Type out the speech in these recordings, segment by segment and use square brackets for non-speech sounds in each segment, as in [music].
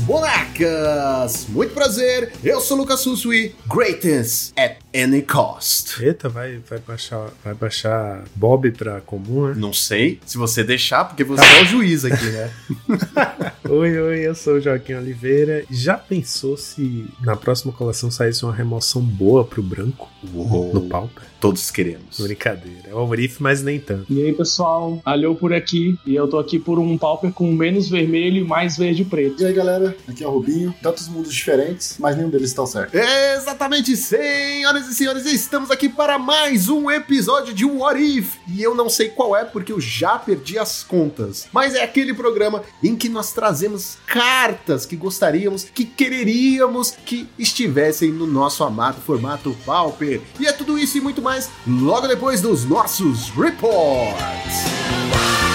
Monarcas! Muito prazer, eu sou Lucas Susui, greatness at any cost. Eita, vai, vai, baixar, vai baixar Bob pra comum, né? Não sei, se você deixar, porque você é o juiz aqui, né? [laughs] oi, oi, eu sou o Joaquim Oliveira. Já pensou se na próxima coleção saísse uma remoção boa pro branco Uou. no Pauper? Todos queremos. Brincadeira, é o Riff, mas nem tanto. E aí, pessoal, Alhou por aqui, e eu tô aqui por um Pauper com menos vermelho e mais verde e preto. E aí, galera, aqui é o Rubinho. Tantos mundos diferentes, mas nenhum deles está certo. Exatamente, senhoras e senhores, estamos aqui para mais um episódio de What If. E eu não sei qual é porque eu já perdi as contas. Mas é aquele programa em que nós trazemos cartas que gostaríamos, que quereríamos que estivessem no nosso amado formato Pauper. E é tudo isso e muito mais logo depois dos nossos reports.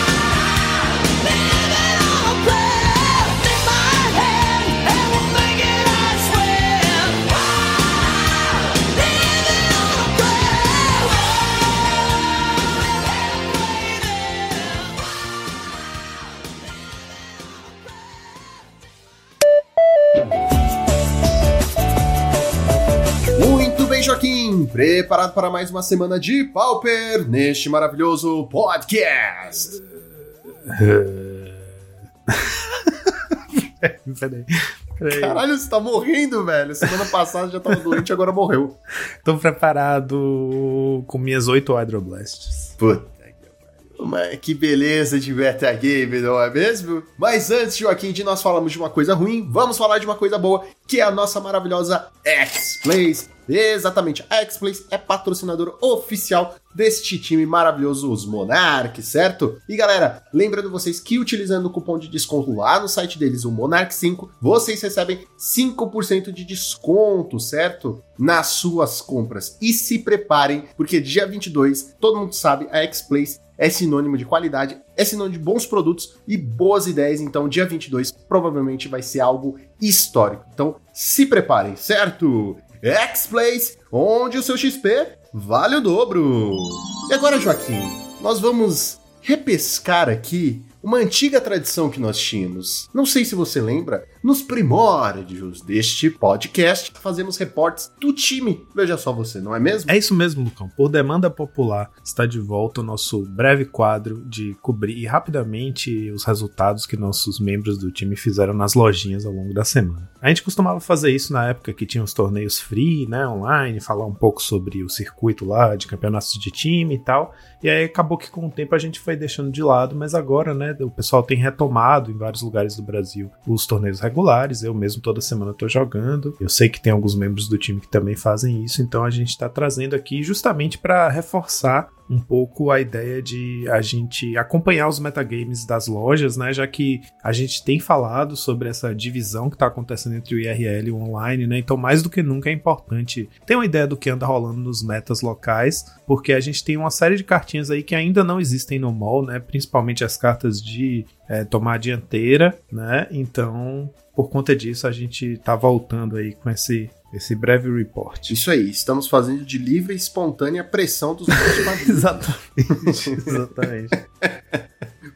Preparado para mais uma semana de Pauper neste maravilhoso podcast. [laughs] Peraí. Peraí. Caralho, você tá morrendo, velho. Semana passada já tava doente, agora morreu. Tô preparado com minhas oito Hydroblasts. Puta que pariu. Mas que beleza de metagame, não é mesmo? Mas antes, Joaquim, de nós falarmos de uma coisa ruim, vamos falar de uma coisa boa, que é a nossa maravilhosa X-Plays. Exatamente, a X-Plays é patrocinador oficial deste time maravilhoso, os Monarch, certo? E galera, lembrando vocês que utilizando o cupom de desconto lá no site deles, o Monarch5, vocês recebem 5% de desconto, certo? Nas suas compras. E se preparem, porque dia 22, todo mundo sabe, a X-Plays é sinônimo de qualidade, é sinônimo de bons produtos e boas ideias. Então, dia 22 provavelmente vai ser algo histórico. Então, se preparem, certo? X-Plays, onde o seu XP vale o dobro. E agora, Joaquim, nós vamos repescar aqui uma antiga tradição que nós tínhamos. Não sei se você lembra, nos primórdios deste podcast, fazemos reportes do time. Veja só você, não é mesmo? É isso mesmo, Lucão. Por demanda popular, está de volta o nosso breve quadro de cobrir rapidamente os resultados que nossos membros do time fizeram nas lojinhas ao longo da semana. A gente costumava fazer isso na época que tinha os torneios free, né, online, falar um pouco sobre o circuito lá de campeonatos de time e tal. E aí acabou que com o tempo a gente foi deixando de lado, mas agora, né, o pessoal tem retomado em vários lugares do Brasil os torneios regulares. Eu mesmo toda semana tô jogando. Eu sei que tem alguns membros do time que também fazem isso, então a gente tá trazendo aqui justamente para reforçar um pouco a ideia de a gente acompanhar os metagames das lojas, né? Já que a gente tem falado sobre essa divisão que está acontecendo entre o IRL e o online, né? Então, mais do que nunca é importante ter uma ideia do que anda rolando nos metas locais, porque a gente tem uma série de cartinhas aí que ainda não existem no mall, né? Principalmente as cartas de é, tomar a dianteira, né? Então, por conta disso, a gente tá voltando aí com esse esse breve report. Isso aí, estamos fazendo de livre e espontânea pressão dos [laughs] nossos Exatamente. [laughs] Exatamente.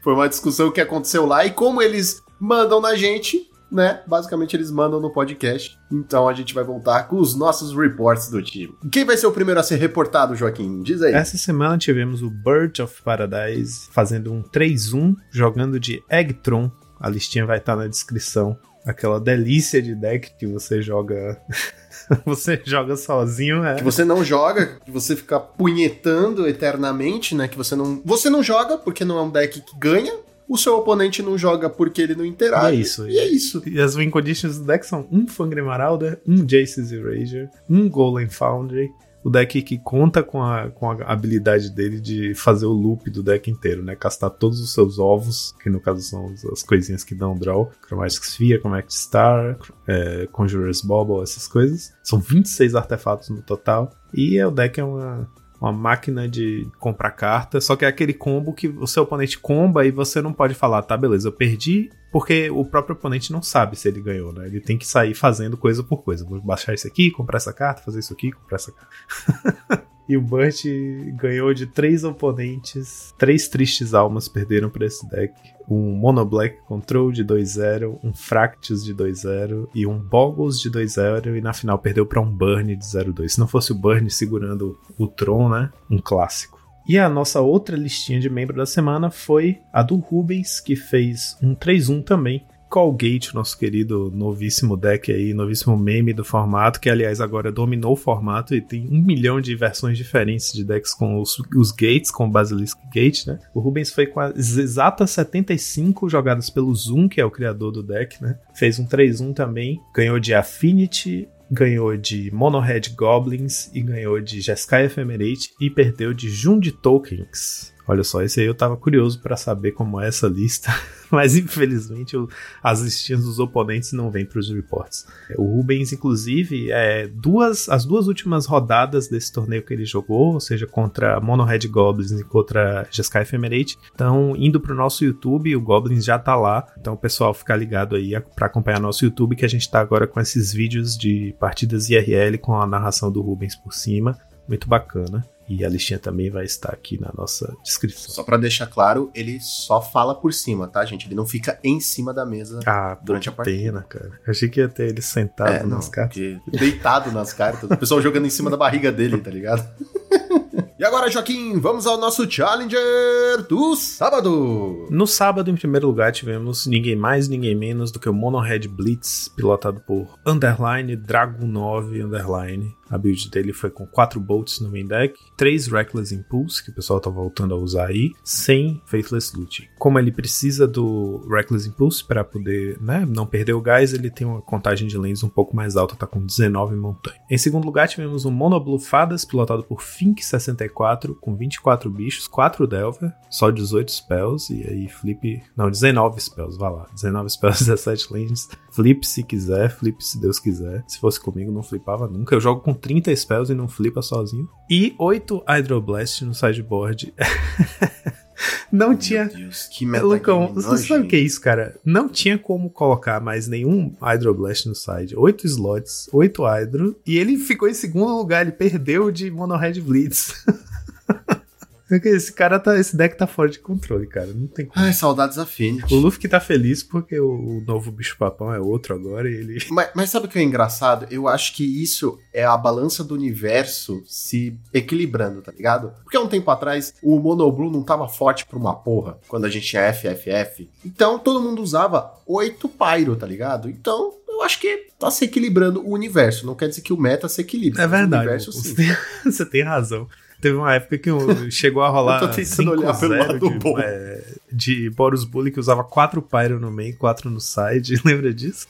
Foi uma discussão que aconteceu lá e como eles mandam na gente, né? Basicamente eles mandam no podcast. Então a gente vai voltar com os nossos reports do time. Quem vai ser o primeiro a ser reportado, Joaquim? Diz aí. Essa semana tivemos o Bird of Paradise fazendo um 3-1, jogando de Eggtron. A listinha vai estar na descrição. Aquela delícia de deck que você joga. [laughs] você joga sozinho, é. Que você não joga, que você fica punhetando eternamente, né? Que você não. Você não joga porque não é um deck que ganha. O seu oponente não joga porque ele não interage. E é isso. E é isso. E as win conditions do deck são um Fangry Marauder, um Jace's Erasure, um Golem Foundry, o deck que conta com a, com a habilidade dele de fazer o loop do deck inteiro, né? Castar todos os seus ovos, que no caso são as coisinhas que dão draw, Chromatic Sphere, Chromatic Star, é, Conjurer's Bauble, essas coisas. São 26 artefatos no total. E o deck é uma, uma máquina de comprar carta, só que é aquele combo que o seu oponente comba e você não pode falar, tá, beleza, eu perdi, porque o próprio oponente não sabe se ele ganhou, né? Ele tem que sair fazendo coisa por coisa. Vou baixar isso aqui, comprar essa carta, fazer isso aqui, comprar essa carta. [laughs] E o Burt ganhou de três oponentes. Três tristes almas perderam para esse deck. Um Mono Black Control de 2-0, um Fractus de 2-0 e um Boggles de 2-0. E na final perdeu para um Burn de 0-2. Se não fosse o Burn segurando o Tron, né? Um clássico. E a nossa outra listinha de membro da semana foi a do Rubens, que fez um 3-1 também. Colgate, nosso querido novíssimo deck aí, novíssimo meme do formato, que aliás agora dominou o formato e tem um milhão de versões diferentes de decks com os, os gates, com o Basilisk Gate, né? O Rubens foi com as exatas 75 jogadas pelo Zoom, que é o criador do deck, né? Fez um 3-1 também, ganhou de Affinity, ganhou de Monohead Goblins e ganhou de Jeskai Ephemerate e perdeu de Jund Tokens. Olha só, esse aí eu tava curioso para saber como é essa lista, [laughs] mas infelizmente eu, as listinhas dos oponentes não vêm para os reports. O Rubens, inclusive, é, duas, as duas últimas rodadas desse torneio que ele jogou, ou seja, contra Mono Red Goblins e contra Jeskai Ephemerate, estão indo pro nosso YouTube, o Goblins já tá lá, então o pessoal fica ligado aí para acompanhar nosso YouTube, que a gente tá agora com esses vídeos de partidas IRL com a narração do Rubens por cima, muito bacana. E a listinha também vai estar aqui na nossa descrição. Só para deixar claro, ele só fala por cima, tá, gente? Ele não fica em cima da mesa ah, durante a partida. pena, cara. Eu achei que ia ter ele sentado é, nas cartas. Deitado nas cartas. O pessoal jogando em cima da barriga dele, tá ligado? E agora, Joaquim, vamos ao nosso Challenger do sábado. No sábado, em primeiro lugar, tivemos ninguém mais, ninguém menos do que o Mono Red Blitz, pilotado por Underline Dragon 9 Underline. A build dele foi com 4 bolts no main deck, 3 Reckless Impulse, que o pessoal tá voltando a usar aí, sem Faithless Loot. Como ele precisa do Reckless Impulse para poder né, não perder o gás, ele tem uma contagem de lanes um pouco mais alta, tá com 19 montanha. Em segundo lugar, tivemos um Mono Blue Fadas, pilotado por Fink64, com 24 bichos, 4 Delver, só 18 spells, e aí flip. Não, 19 spells, vai lá. 19 spells, [laughs] 17 lanes. Flip se quiser, flip se Deus quiser. Se fosse comigo, não flipava nunca. Eu jogo com 30 spells e não flipa sozinho. E 8 Hydroblast no sideboard. [laughs] não tinha. Meu Deus, que Lucão, você sabe o que é isso, cara? Não tinha como colocar mais nenhum Hydroblast no side. Oito slots, oito Hydro. E ele ficou em segundo lugar, ele perdeu de Mono Red Blitz. [laughs] Esse cara tá. Esse deck tá fora de controle, cara. Não tem como. Ai, saudades Affinity. O Luffy que tá feliz porque o, novo bicho papão é outro agora e ele. Mas, mas sabe o que é engraçado? Eu acho que isso é a balança do universo se equilibrando, tá ligado? Porque há um tempo atrás o Monoblue não tava forte pra uma porra quando a gente tinha FFF. Então todo mundo usava 8 Pyro, tá ligado? Então eu acho que tá se equilibrando o universo. Não quer dizer que o meta se equilibre. É verdade. O universo, sim. Você, [laughs] tem, você tem razão. Teve uma época que chegou a rolar. Eu tô tentando olhar pelo lado bom. É, de Boros Bully que usava quatro Pyro no main, quatro no side. [laughs] Lembra disso?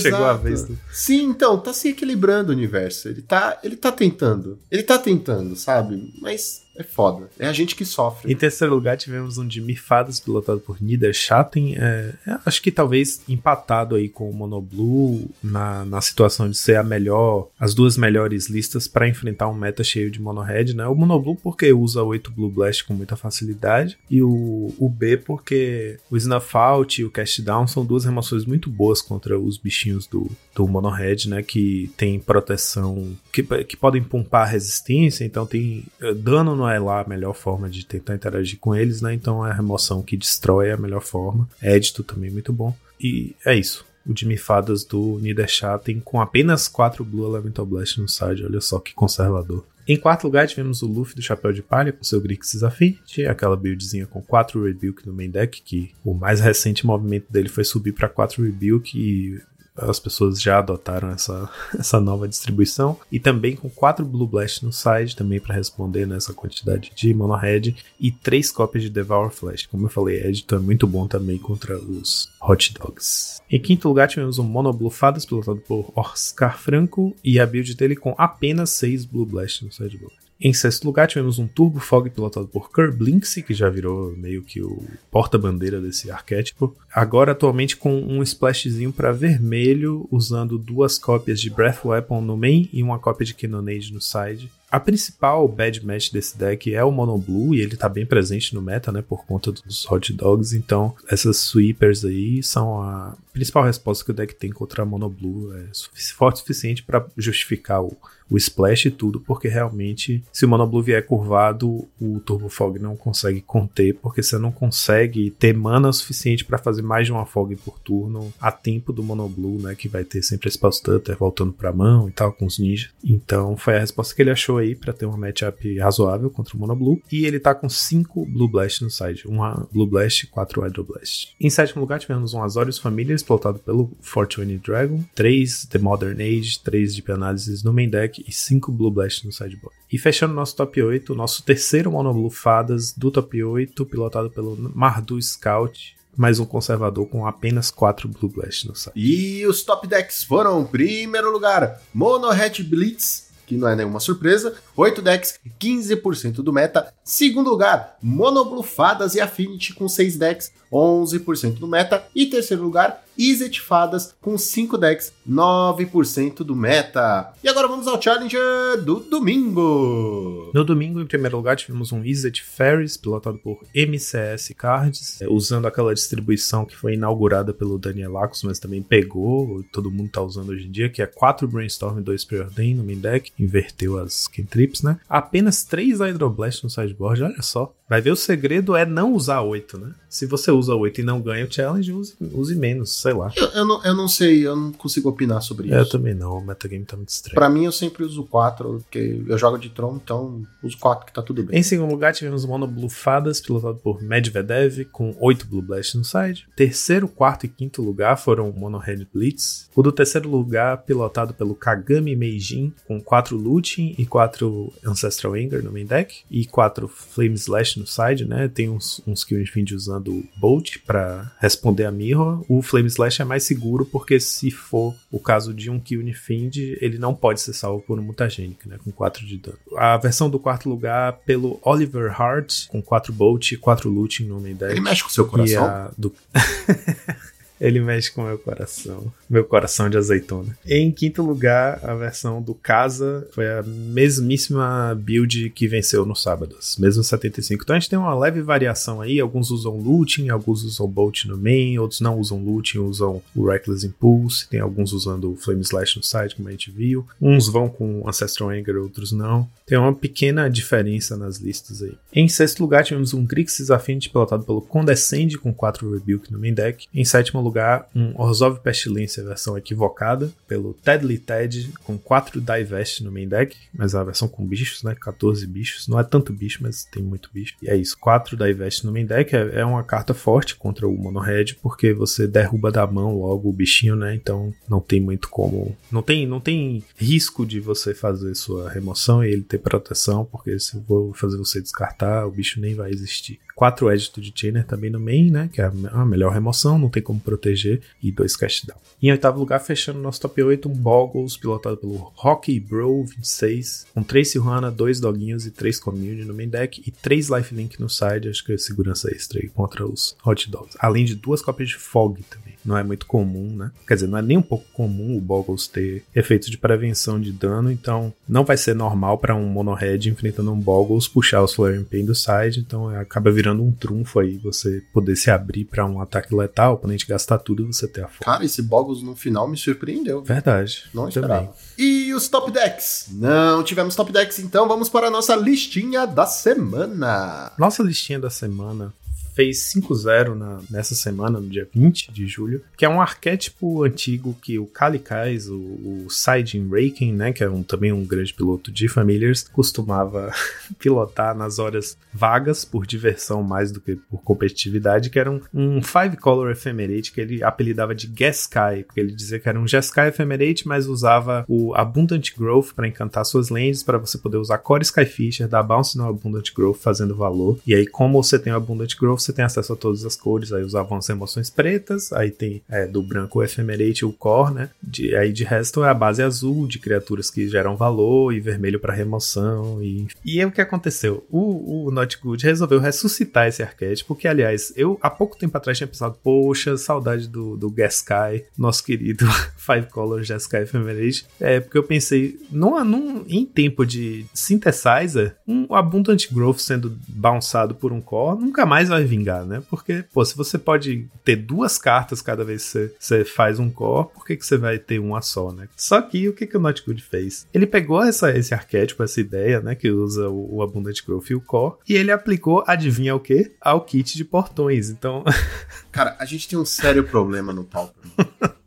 chegou a vez. Do... Sim, então, tá se equilibrando o universo. Ele tá, ele tá tentando. Ele tá tentando, sabe? Mas é foda. É a gente que sofre. Em terceiro lugar, tivemos um de Mifadas, pilotado por Niederschatten. É, é, acho que talvez empatado aí com o Monoblue na, na situação de ser a melhor, as duas melhores listas para enfrentar um meta cheio de Monohead, né? O Monoblue porque usa 8 Blue Blast com muita facilidade e o, o B porque o Snuff Out e o Cast Down são duas remoções muito boas contra os bichinhos do, do Monohead, né? Que tem proteção, que, que podem pumpar resistência, então tem uh, dano no não é lá a melhor forma de tentar interagir com eles, né? Então é a remoção que destrói a melhor forma. Édito também muito bom. E é isso. O de Fadas do Niederschatten com apenas 4 Blue Elemental Blast no side. Olha só que conservador. Em quarto lugar, tivemos o Luffy do Chapéu de Palha com seu Grixis Affinity, aquela buildzinha com 4 Rebuke no main deck, que o mais recente movimento dele foi subir para 4 Rebuke e as pessoas já adotaram essa, [laughs] essa nova distribuição. E também com quatro Blue Blast no side, também para responder nessa quantidade de Mono Red. E três cópias de Devour Flash. Como eu falei, Editor é muito bom também contra os Hot Dogs. Em quinto lugar, tivemos um Mono Blue Fadas, pilotado por Oscar Franco. E a build dele com apenas seis Blue Blast no sideboard. Em sexto lugar, tivemos um Turbo Fog pilotado por Kerblinksy, que já virou meio que o porta-bandeira desse arquétipo. Agora, atualmente, com um splashzinho para vermelho, usando duas cópias de Breath Weapon no main e uma cópia de Cannonade no side. A principal bad match desse deck é o Mono Blue e ele tá bem presente no meta, né, por conta dos Hot Dogs. Então, essas sweepers aí são a principal resposta que o deck tem contra a Mono Blue. É forte o suficiente para justificar o, o splash e tudo, porque realmente, se o Monoblue vier curvado, o Turbo Fog não consegue conter, porque você não consegue ter mana suficiente para fazer mais de uma Fog por turno a tempo do Monoblue, né? Que vai ter sempre esse Pulse Stutter voltando pra mão e tal, com os ninjas. Então foi a resposta que ele achou aí para ter uma matchup razoável contra o Monoblue. E ele tá com 5 Blue Blast no side, uma Blue Blast e 4 Hydro Blast. Em sétimo lugar tivemos um Azorius Família, explotado pelo Fortune Dragon, 3 The Modern Age, 3 de Analysis no main deck e 5 Blue Blast no sideboard. E fechando nosso top 8, nosso terceiro Monoblue Fadas do top 8, pilotado pelo Mardu Scout, mais um conservador com apenas 4 Blue Blast no site. E os top decks foram, primeiro lugar, Mono Red Blitz, que não é nenhuma surpresa, 8 decks, 15% do meta. Segundo lugar, Mono Fadas e Affinity com 6 decks, 11% do meta. E terceiro lugar, Izzet Fadas com 5 decks, 9% do meta. E agora vamos ao Challenger do domingo. No domingo, em primeiro lugar, tivemos um Izzet Ferris, pilotado por MCS Cards, é, usando aquela distribuição que foi inaugurada pelo Daniel Lacos, mas também pegou, todo mundo tá usando hoje em dia, que é 4 Brainstorm e 2 Preordain no main deck, inverteu as cantrips, né? Apenas 3 Hydroblast no sideboard, olha só. Vai ver, o segredo é não usar 8, né? Se você usa 8 e não ganha o challenge, use, use menos, sei lá. Eu, eu, não, eu não sei, eu não consigo opinar sobre É, Eu isso. também não, o metagame tá muito estranho. Pra mim, eu sempre uso 4, porque eu jogo de Tron, então uso 4 que tá tudo bem. Em segundo lugar, tivemos o Mono Blue Fadas, pilotado por Medvedev, com 8 Blue Blast no side. Terceiro, quarto e quinto lugar foram Mono Red Blitz. O do terceiro lugar, pilotado pelo Kagami Meijin, com 4 Looting e 4 Ancestral Anger no main deck. E 4 Flame Slash no side, né? Tem uns, uns Kill Infinity usando Bolt pra responder a Mirror. O Flame Slash é mais seguro, porque se for o caso de um Kill Infinity, ele não pode ser salvo por um Mutagenic, né? Com 4 de dano. A versão do quarto lugar pelo Oliver Hart, com 4 Bolt e 4 Looting no main deck. Ele mexe com o seu coração. do... [laughs] Ele mexe com meu coração. Meu coração de azeitona. Em quinto lugar, a versão do Casa foi a mesmíssima build que venceu no sábados. Mesmo 75. Então a gente tem uma leve variação aí. Alguns usam looting, alguns usam bolt no main, outros não usam looting, usam o Reckless Impulse. Tem alguns usando o Flame Slash no side, como a gente viu. Uns vão com Ancestral Anger, outros não. Tem uma pequena diferença nas listas aí. Em sexto lugar, tivemos um Grixis Affinity pilotado pelo Condescend com 4 Rebuke no main deck. Em sétimo lugar, um Orzhov Pestilência, versão equivocada, pelo Tedly Ted com 4 Divest no main deck, mas a versão com bichos, né? 14 bichos. Não é tanto bicho, mas tem muito bicho. E é isso, 4 Divest no main deck é, é uma carta forte contra o Mono Red, porque você derruba da mão logo o bichinho, né? Então não tem muito como. Não tem, não tem risco de você fazer sua remoção e ele ter proteção, porque se eu vou fazer você descartar, o bicho nem vai existir. 4 Attitude Chainer também no main, né? Que é a melhor remoção, não tem como proteger. E 2 Cast Down. Em oitavo lugar, fechando nosso top 8, um Boggles, pilotado pelo Rocky Bro 26, com 3 Silhana, 2 Doguinhos e 3 Community no main deck. E 3 Lifelink no side, acho que é segurança extra aí contra os Hot Dogs. Além de duas cópias de Fog também. Não é muito comum, né? Quer dizer, não é nem um pouco comum o Boggles ter efeitos de prevenção de dano, então não vai ser normal para um Mono Red enfrentando um Boggles puxar os Flaring Pain do side, então acaba virando um trunfo aí você poder se abrir para um ataque letal, o oponente gastar tudo e você ter a força. Cara, esse Boggles no final me surpreendeu. Verdade. Não também. esperava. E os top decks? Não tivemos top decks, então vamos para a nossa listinha da semana. Nossa listinha da semana fez 5-0 na- nessa semana, no dia 20 de julho, que é um arquétipo antigo que o Kalikais, o, o Saijin Raken, né, que é um, também um grande piloto de Familiars, costumava [laughs] pilotar nas horas vagas por diversão mais do que por competitividade, que era um, um Five Color Ephemerate que ele apelidava de Gaskai, porque ele dizia que era um Jeskai Ephemerate, mas usava o Abundant Growth para encantar suas lands, para você poder usar Core Skyfisher, dar bounce no Abundant Growth fazendo valor. E aí, como você tem o Abundant Growth, você tem acesso a todas as cores. Aí usavam as emoções pretas, aí tem é, do branco o Ephemerate e o Core, né? De, aí de resto é a base azul de criaturas que geram valor e vermelho para remoção. E, e aí o que aconteceu? O, o Not Good resolveu ressuscitar esse arquétipo, que aliás, eu há pouco tempo atrás tinha pensado, poxa, saudade do, do Gaskai, nosso querido [laughs] Five Color Gaskai Ephemerate. É, porque eu pensei, num, num, em tempo de synthesizer, um Abundant Growth sendo bounçado por um core, nunca mais vai vir vingar, né? Porque, pô, se você pode ter duas cartas cada vez que você, faz um core, por que, que você vai ter uma só, né? Só que o que, que o Not Good fez? Ele pegou essa, esse arquétipo, essa ideia, né? Que usa o, o Abundant Growth e o core, e ele aplicou, adivinha o quê? Ao kit de portões. Então. [laughs] Cara, a gente tem um sério problema no Pauper.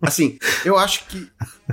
Assim, eu acho que.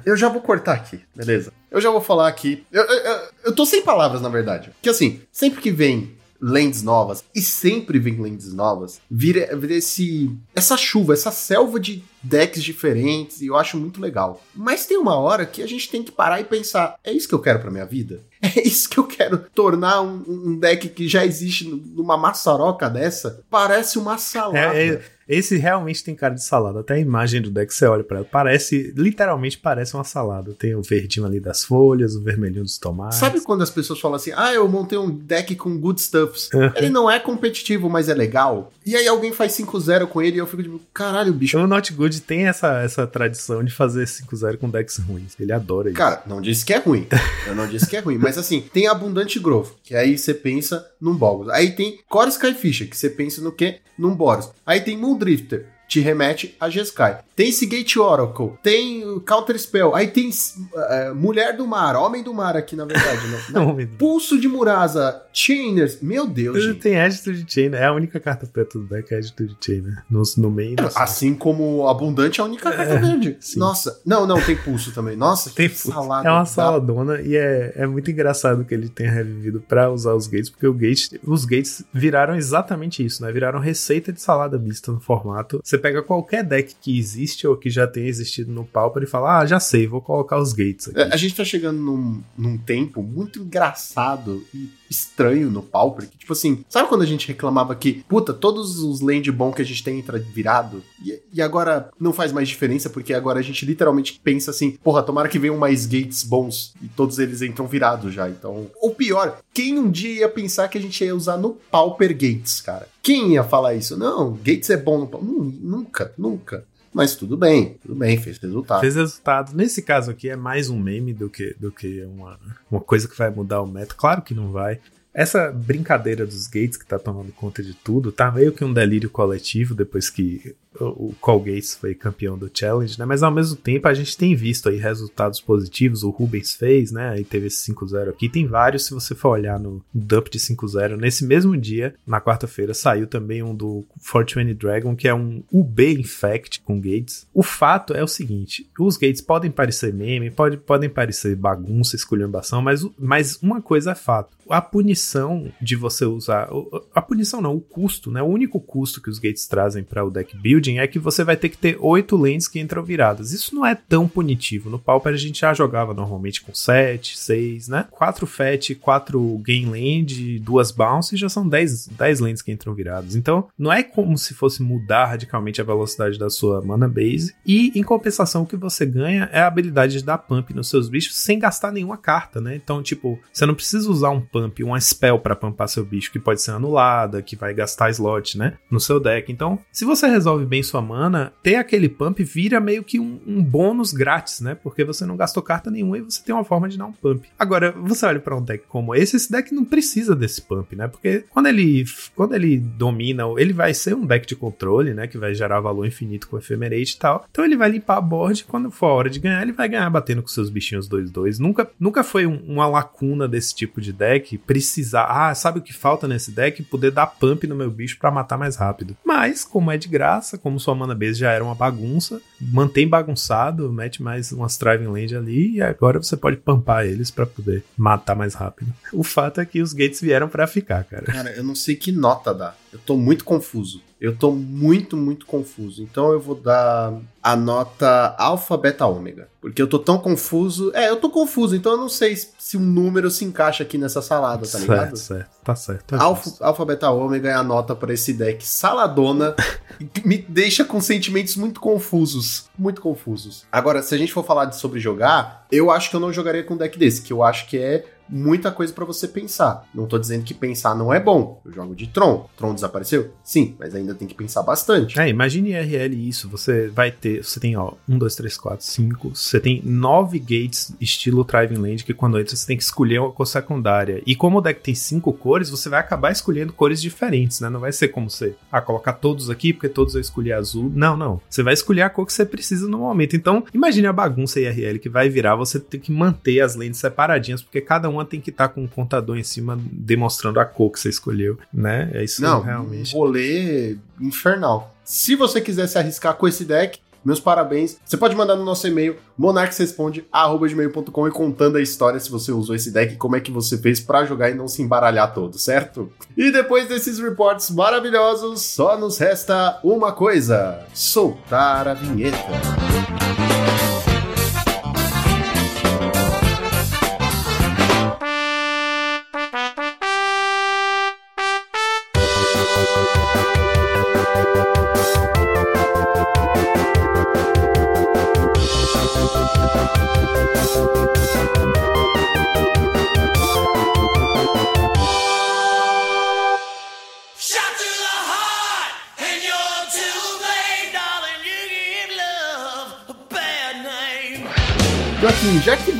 Eu já vou cortar aqui, beleza? Eu já vou falar aqui. Eu, eu, eu, eu tô sem palavras, na verdade. Porque assim, sempre que vem lands novas, e sempre vem lands novas, vira, vira esse, essa chuva, essa selva de decks diferentes, e eu acho muito legal. Mas tem uma hora que a gente tem que parar e pensar: é isso que eu quero pra minha vida? [laughs] É isso que eu quero tornar um, um deck que já existe numa maçaroca dessa? Parece uma salada. É, é, esse realmente tem cara de salada. Até a imagem do deck, você olha pra ela, parece, literalmente parece uma salada. Tem o verdinho ali das folhas, o vermelhinho dos tomates. Sabe quando as pessoas falam assim, ah, eu montei um deck com good stuffs. ele não é competitivo, mas é legal. E aí alguém faz 5-0 com ele e eu fico tipo, caralho, bicho. O Not Good tem essa, essa tradição de fazer 5-0 com decks ruins. Ele adora isso. Cara, não disse que é ruim. [laughs] Eu não disse que é ruim. Mas assim, tem Abundante Growth, que aí você pensa num Bogus. Aí tem Core Skyfisher, que você pensa no quê? Num Boros. Aí tem drift te remete a Jeskai. Tem Seagate Oracle, tem Counter Spell, aí tem uh, Mulher do Mar, Homem do Mar aqui, na verdade. [laughs] Não, não. Pulso de Murasa, Chainers, meu Deus. Gente. Tem Attitude Chainer, é a única carta preta do deck, é Attitude Chainer, no, no meio. É, assim como Abundante é a única carta é, verde. Sim. Nossa, não, não, tem Pulso também. Nossa, tem salada. É uma saladona e é, é muito engraçado que ele tenha revivido para usar os gates, porque o gate, os gates viraram exatamente isso, né? Viraram receita de salada mista no formato. Você pega qualquer deck que existe ou que já tenha existido no Pauper e fala, ah, já sei, vou colocar os gates aqui. É, a gente tá chegando num, num tempo muito engraçado e estranho no Pauper, que tipo assim, sabe quando a gente reclamava que, puta, todos os land bom que a gente tem entra virado, e, e agora não faz mais diferença, porque agora a gente literalmente pensa assim, porra, tomara que venham mais gates bons, e todos eles entram virados já, então... Ou pior, quem um dia ia pensar que a gente ia usar no Pauper Gates, cara? Quem ia falar isso? Não, Gates é bom no. Nunca, nunca. Mas tudo bem, tudo bem, fez resultado. Fez resultado. Nesse caso aqui é mais um meme do que, do que uma, uma coisa que vai mudar o meta. Claro que não vai. Essa brincadeira dos gates que tá tomando conta de tudo tá meio que um delírio coletivo depois que o Colgate foi campeão do Challenge, né? Mas ao mesmo tempo a gente tem visto aí resultados positivos. O Rubens fez, né? Aí teve esse 5-0 aqui. Tem vários, se você for olhar no dump de 5-0. Nesse mesmo dia, na quarta-feira, saiu também um do Fortune Dragon, que é um UB Infect com Gates. O fato é o seguinte: os Gates podem parecer meme, pode, podem parecer bagunça, esculhambação, mas, mas uma coisa é fato. A punição de você usar. A punição não, o custo, né? O único custo que os Gates trazem para o deck build building é que você vai ter que ter oito lanes que entram viradas. Isso não é tão punitivo. No Pauper a gente já jogava normalmente com 7, 6, né? 4 Fat, 4 Game Land, duas Bounce já são 10, 10 lanes que entram viradas. Então não é como se fosse mudar radicalmente a velocidade da sua mana base. E em compensação o que você ganha é a habilidade de dar pump nos seus bichos sem gastar nenhuma carta, né? Então, tipo, você não precisa usar um pump, uma spell para pumpar seu bicho que pode ser anulada, que vai gastar slot, né? No seu deck. Então, se você resolve bem sua mana, ter aquele pump vira meio que um, um, bônus grátis, né? Porque você não gastou carta nenhuma e você tem uma forma de dar um pump. Agora, você olha para um deck como esse, esse deck não precisa desse pump, né? Porque quando ele, quando ele domina, ele vai ser um deck de controle, né? Que vai gerar valor infinito com Ephemerate e tal. Então ele vai limpar a board e quando for a hora de ganhar, ele vai ganhar batendo com seus bichinhos 2-2. Nunca, nunca foi um, uma lacuna desse tipo de deck precisar, ah, sabe o que falta nesse deck? Poder dar pump no meu bicho para matar mais rápido. Mas, como é de graça, como sua mana base já era uma bagunça, mantém bagunçado, mete mais umas Driving Land ali e agora você pode pampar eles para poder matar mais rápido. O fato é que os gates vieram para ficar, cara. Cara, eu não sei que nota dá. Eu tô muito confuso. Eu tô muito, muito confuso. Então eu vou dar a nota alfa, beta, ômega. Porque eu tô tão confuso. É, eu tô confuso, então eu não sei se um número se encaixa aqui nessa salada, tá certo, ligado? Certo, tá certo. É alfa, alfa, beta, ômega é a nota para esse deck saladona. [laughs] me deixa com sentimentos muito confusos. Muito confusos. Agora, se a gente for falar de sobre jogar, Eu acho que eu não jogaria com um deck desse, que eu acho que é muita coisa para você pensar. Não tô dizendo que pensar não é bom. Eu jogo de Tron. Tron desapareceu? Sim, mas ainda tem que pensar bastante. É, imagine RL isso. Você vai ter. Você tem, ó, 1, 2, 3, 4, 5. Você tem 9 gates estilo Thriving Land, que quando entra você tem que escolher uma cor secundária. E como o deck tem 5 cores, você vai acabar escolhendo cores diferentes, né? Não vai ser como você, ah, colocar todos aqui porque todos eu escolhi azul. Não, não. Você vai escolher a cor que você precisa no momento. Então, imagine a bagunça IRL que vai virar. Você tem que manter as lentes separadinhas, porque cada uma tem que estar tá com um contador em cima demonstrando a cor que você escolheu, né? É isso Não, realmente. Um rolê infernal. Se você quiser se arriscar com esse deck, meus parabéns. Você pode mandar no nosso e-mail monarquesresponde@gmail.com e contando a história se você usou esse deck e como é que você fez para jogar e não se embaralhar todo, certo? E depois desses reports maravilhosos, só nos resta uma coisa: soltar a vinheta.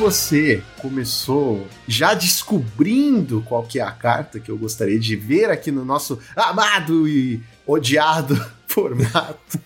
Você começou já descobrindo qual que é a carta que eu gostaria de ver aqui no nosso amado e odiado [laughs] formato,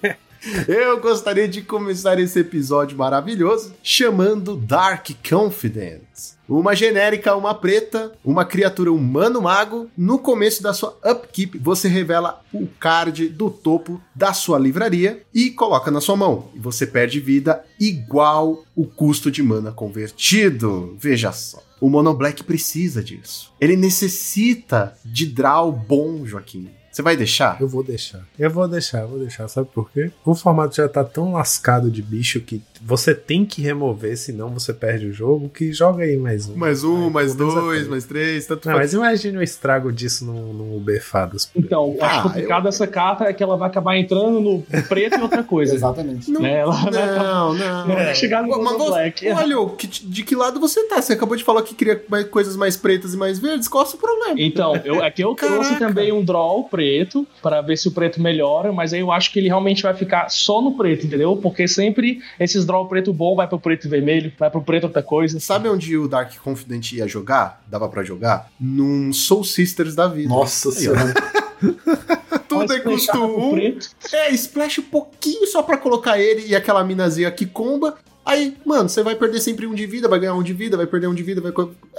eu gostaria de começar esse episódio maravilhoso chamando Dark Confidence. Uma genérica, uma preta, uma criatura humano-mago. No começo da sua upkeep, você revela o card do topo da sua livraria e coloca na sua mão. E você perde vida igual o custo de mana convertido. Veja só. O Mono Black precisa disso. Ele necessita de draw bom, Joaquim. Você vai deixar? Eu vou deixar. Eu vou deixar, eu vou deixar. Sabe por quê? O formato já tá tão lascado de bicho que você tem que remover, senão você perde o jogo, que joga aí mais um. Mais um, aí, mais dois, mais três, tanto Não, faz. mas imagine o estrago disso no, no Uberfados. Então, ah, acho complicado eu... essa carta é que ela vai acabar entrando no preto e outra coisa. [laughs] Exatamente. Não, né? ela não, não. não é. chegar no mas você, Black. [laughs] Olha, de que lado você tá? Você acabou de falar que queria coisas mais pretas e mais verdes, qual é o problema? Então, eu, aqui eu Caraca. trouxe também um draw preto, para ver se o preto melhora, mas aí eu acho que ele realmente vai ficar só no preto, entendeu? Porque sempre esses draw preto bom vai pro preto e vermelho, vai pro preto outra coisa. Sabe onde o Dark Confident ia jogar? Dava para jogar? Num Soul Sisters da vida. Nossa senhora. [laughs] Tudo é custo 1. É, splash um pouquinho só para colocar ele e aquela minazinha que comba. Aí, mano, você vai perder sempre um de vida, vai ganhar um de vida, vai perder um de vida, vai.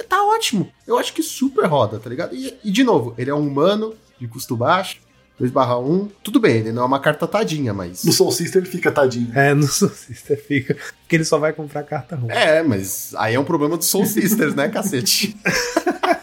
Tá ótimo. Eu acho que super roda, tá ligado? E, e de novo, ele é um humano de custo baixo. 2/1, tudo bem, ele não é uma carta tadinha, mas. No Soul Sister ele fica tadinho. É, no [laughs] Soul Sister fica. Porque ele só vai comprar carta ruim. É, mas aí é um problema do Soul Sisters, né, cacete? [laughs]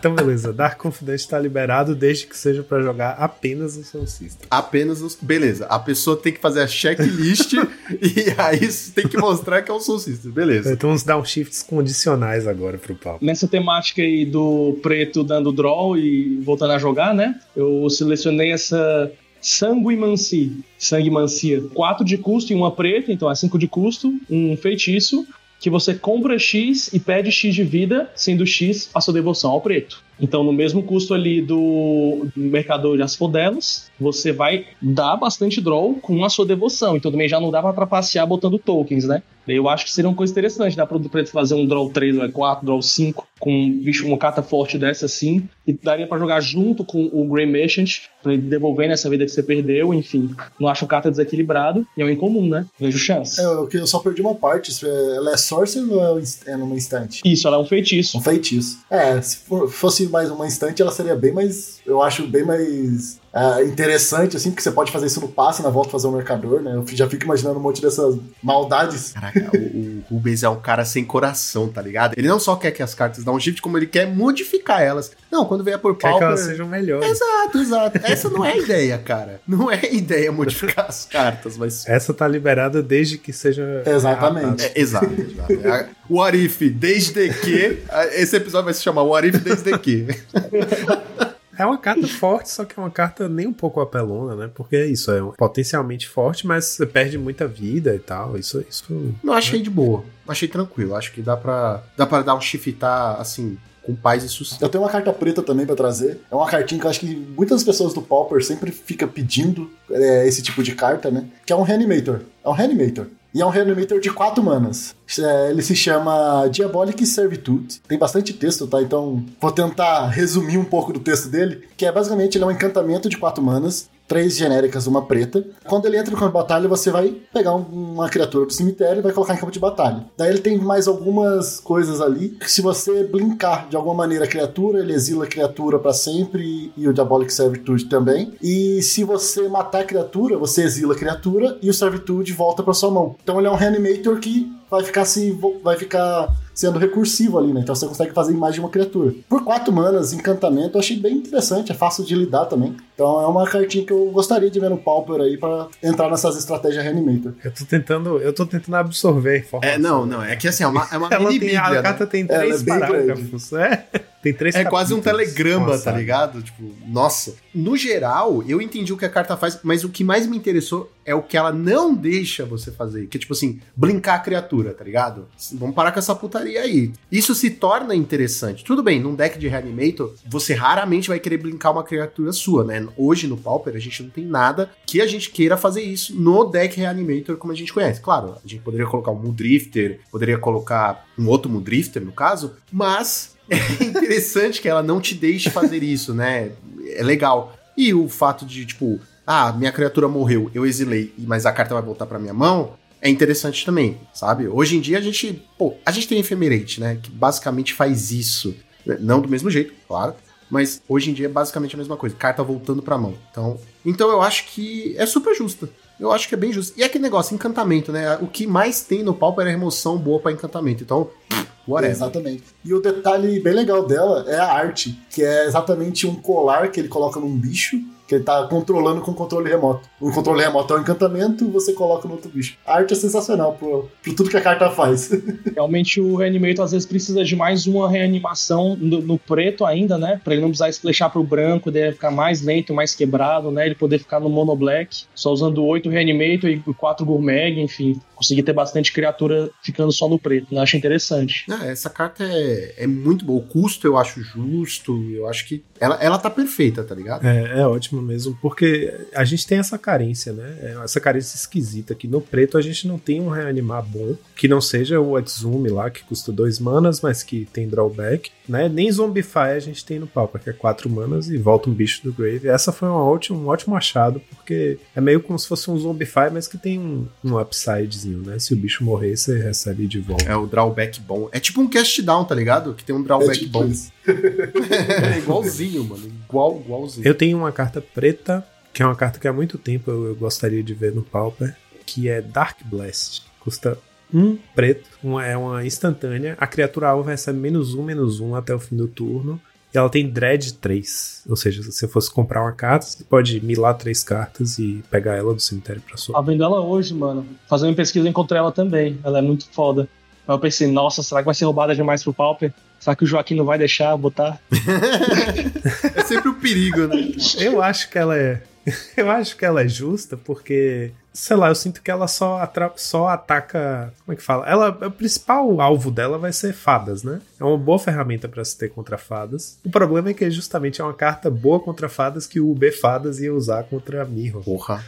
Então, beleza. Dark Confidence tá liberado desde que seja para jogar apenas o Soul System. Apenas os. Beleza. A pessoa tem que fazer a checklist [laughs] e aí tem que mostrar que é o Soul System. Beleza. Então vamos dar uns shifts condicionais agora pro pau. Nessa temática aí do preto dando draw e voltando a jogar, né? Eu selecionei essa Sanguimancy. Sanguimancia. 4 de custo e uma preta, então é 5 de custo, um feitiço que você compra X e pede X de vida, sendo X a sua devoção ao preto. Então, no mesmo custo ali do, mercador de Asfodelos, você vai dar bastante draw com a sua devoção. Então, também já não dá pra trapacear botando tokens, né? Eu acho que seria uma coisa interessante, dá pra preto fazer um draw 3, draw 4, draw 5, com bicho, uma carta forte dessa assim, e daria para jogar junto com o Grey Merchant, pra ele devolver nessa vida que você perdeu, enfim. Não acho carta desequilibrado, e é um incomum, né? Vejo chance. É, eu só perdi uma parte, ela é Sorcerer ou é, é numa instante? Isso, ela é um feitiço. Um feitiço. É, se fosse mais uma instante, ela seria bem mais. Eu acho bem mais é, interessante, assim, porque você pode fazer isso no passe, na volta fazer um mercador, né? Eu já fico imaginando um monte dessas maldades. Caraca, o, o Rubens é um cara sem coração, tá ligado? Ele não só quer que as cartas dão um shift, como ele quer modificar elas. Não, quando vier por pau. Quer que elas sejam melhores. Exato, exato. Essa não é a ideia, cara. Não é ideia modificar as cartas, mas. [laughs] Essa tá liberada desde que seja. Exatamente. É, exato, exato. É, o Arif, desde que. Esse episódio vai se chamar O Arif desde que. [laughs] É uma carta [laughs] forte, só que é uma carta nem um pouco apelona, né? Porque é isso, é potencialmente forte, mas você perde muita vida e tal. Isso. isso Não achei de boa. Achei tranquilo. Acho que dá pra, dá pra dar um shiftar, assim, com paz e sucesso. Eu tenho uma carta preta também pra trazer. É uma cartinha que eu acho que muitas pessoas do Pauper sempre fica pedindo é, esse tipo de carta, né? Que é um Reanimator. É um Reanimator. E é um Reanimator de 4 manas. É, ele se chama Diabolic Servitude. Tem bastante texto, tá? Então vou tentar resumir um pouco do texto dele. Que é basicamente ele é um encantamento de 4 manas três genéricas, uma preta. Quando ele entra no campo de batalha, você vai pegar uma criatura do cemitério e vai colocar em campo de batalha. Daí ele tem mais algumas coisas ali. Que se você blinkar de alguma maneira a criatura, ele exila a criatura para sempre e o Diabolic Servitude também. E se você matar a criatura, você exila a criatura e o Servitude volta para sua mão. Então ele é um reanimator que vai ficar se vai ficar sendo recursivo ali, né? Então você consegue fazer mais de uma criatura. Por quatro manas, encantamento, eu achei bem interessante, é fácil de lidar também. Então é uma cartinha que eu gostaria de ver no Pauper aí para entrar nessas estratégias Reanimator. Eu tô tentando, eu tô tentando absorver a informação. É, não, não, é que assim, é uma, é uma [laughs] Ela mini tem, a bíblia, carta né? tem Ela é três bem parágrafos, é. Tem três É quase um capítulos. telegrama, Nossa, tá ligado? Tipo, nossa. No geral, eu entendi o que a carta faz, mas o que mais me interessou é o que ela não deixa você fazer. Que é tipo assim, brincar a criatura, tá ligado? Vamos parar com essa putaria aí. Isso se torna interessante. Tudo bem, num deck de Reanimator, você raramente vai querer brincar uma criatura sua, né? Hoje no Pauper, a gente não tem nada que a gente queira fazer isso no deck Reanimator como a gente conhece. Claro, a gente poderia colocar um Mudrifter, poderia colocar um outro Mudrifter, no caso, mas é [laughs] interessante que ela não te deixe fazer isso, né? É legal. E o fato de, tipo, ah, minha criatura morreu, eu exilei, mas a carta vai voltar pra minha mão, é interessante também, sabe? Hoje em dia a gente, pô, a gente tem Ephemerate, né? Que basicamente faz isso. Não do mesmo jeito, claro. Mas hoje em dia é basicamente a mesma coisa. Carta voltando pra mão. Então, então eu acho que é super justa. Eu acho que é bem justo. E aquele negócio, encantamento, né? O que mais tem no Pauper é remoção boa pra encantamento. Então, whatever. Exatamente. E o detalhe bem legal dela é a arte, que é exatamente um colar que ele coloca num bicho, que ele tá controlando com controle remoto. O controle remoto é um encantamento, você coloca no outro bicho. A arte é sensacional pro, pro tudo que a carta faz. [laughs] Realmente o Reanimator às vezes precisa de mais uma reanimação no, no preto ainda, né? Pra ele não precisar splashar pro branco, deve ficar mais lento, mais quebrado, né? Ele poder ficar no mono black, só usando oito Reanimator e quatro Gourmag, enfim. Conseguir ter bastante criatura ficando só no preto, né? Acho interessante. Ah, essa carta é, é muito boa. O custo eu acho justo. Eu acho que ela, ela tá perfeita, tá ligado? É, é ótimo mesmo, porque a gente tem essa carência, né? É Essa carência esquisita que no preto a gente não tem um reanimar bom, que não seja o Exume lá, que custa dois manas, mas que tem drawback, né? Nem Zombify a gente tem no Pauper, que é quatro manas e volta um bicho do Grave. Essa foi uma ótima, um ótimo achado, porque é meio como se fosse um Zombify, mas que tem um, um upsidezinho, né? Se o bicho morrer, você recebe de volta. É o drawback bom. É tipo um cast down, tá ligado? Que tem um É drawback tipo bom. isso. É igualzinho, mano. Igual, igualzinho. Eu tenho uma carta preta, que é uma carta que há muito tempo eu, eu gostaria de ver no Pauper, que é Dark Blast. Custa um preto, uma, é uma instantânea. A criatura alvo recebe menos um, menos um até o fim do turno. E ela tem Dread 3. Ou seja, se você fosse comprar uma carta, você pode milar três cartas e pegar ela do cemitério pra sua. Tá vendo ela hoje, mano. Fazendo pesquisa, eu encontrei ela também. Ela é muito foda. Aí eu pensei, nossa, será que vai ser roubada demais pro Pauper? Será que o Joaquim não vai deixar botar? [laughs] É sempre o perigo, né? Eu acho que ela é. [laughs] Eu acho que ela é justa porque, sei lá, eu sinto que ela só, atra- só ataca. Como é que fala? Ela, o principal alvo dela vai ser fadas, né? É uma boa ferramenta pra se ter contra fadas. O problema é que justamente é uma carta boa contra fadas que o B Fadas ia usar contra Mirror. Porra.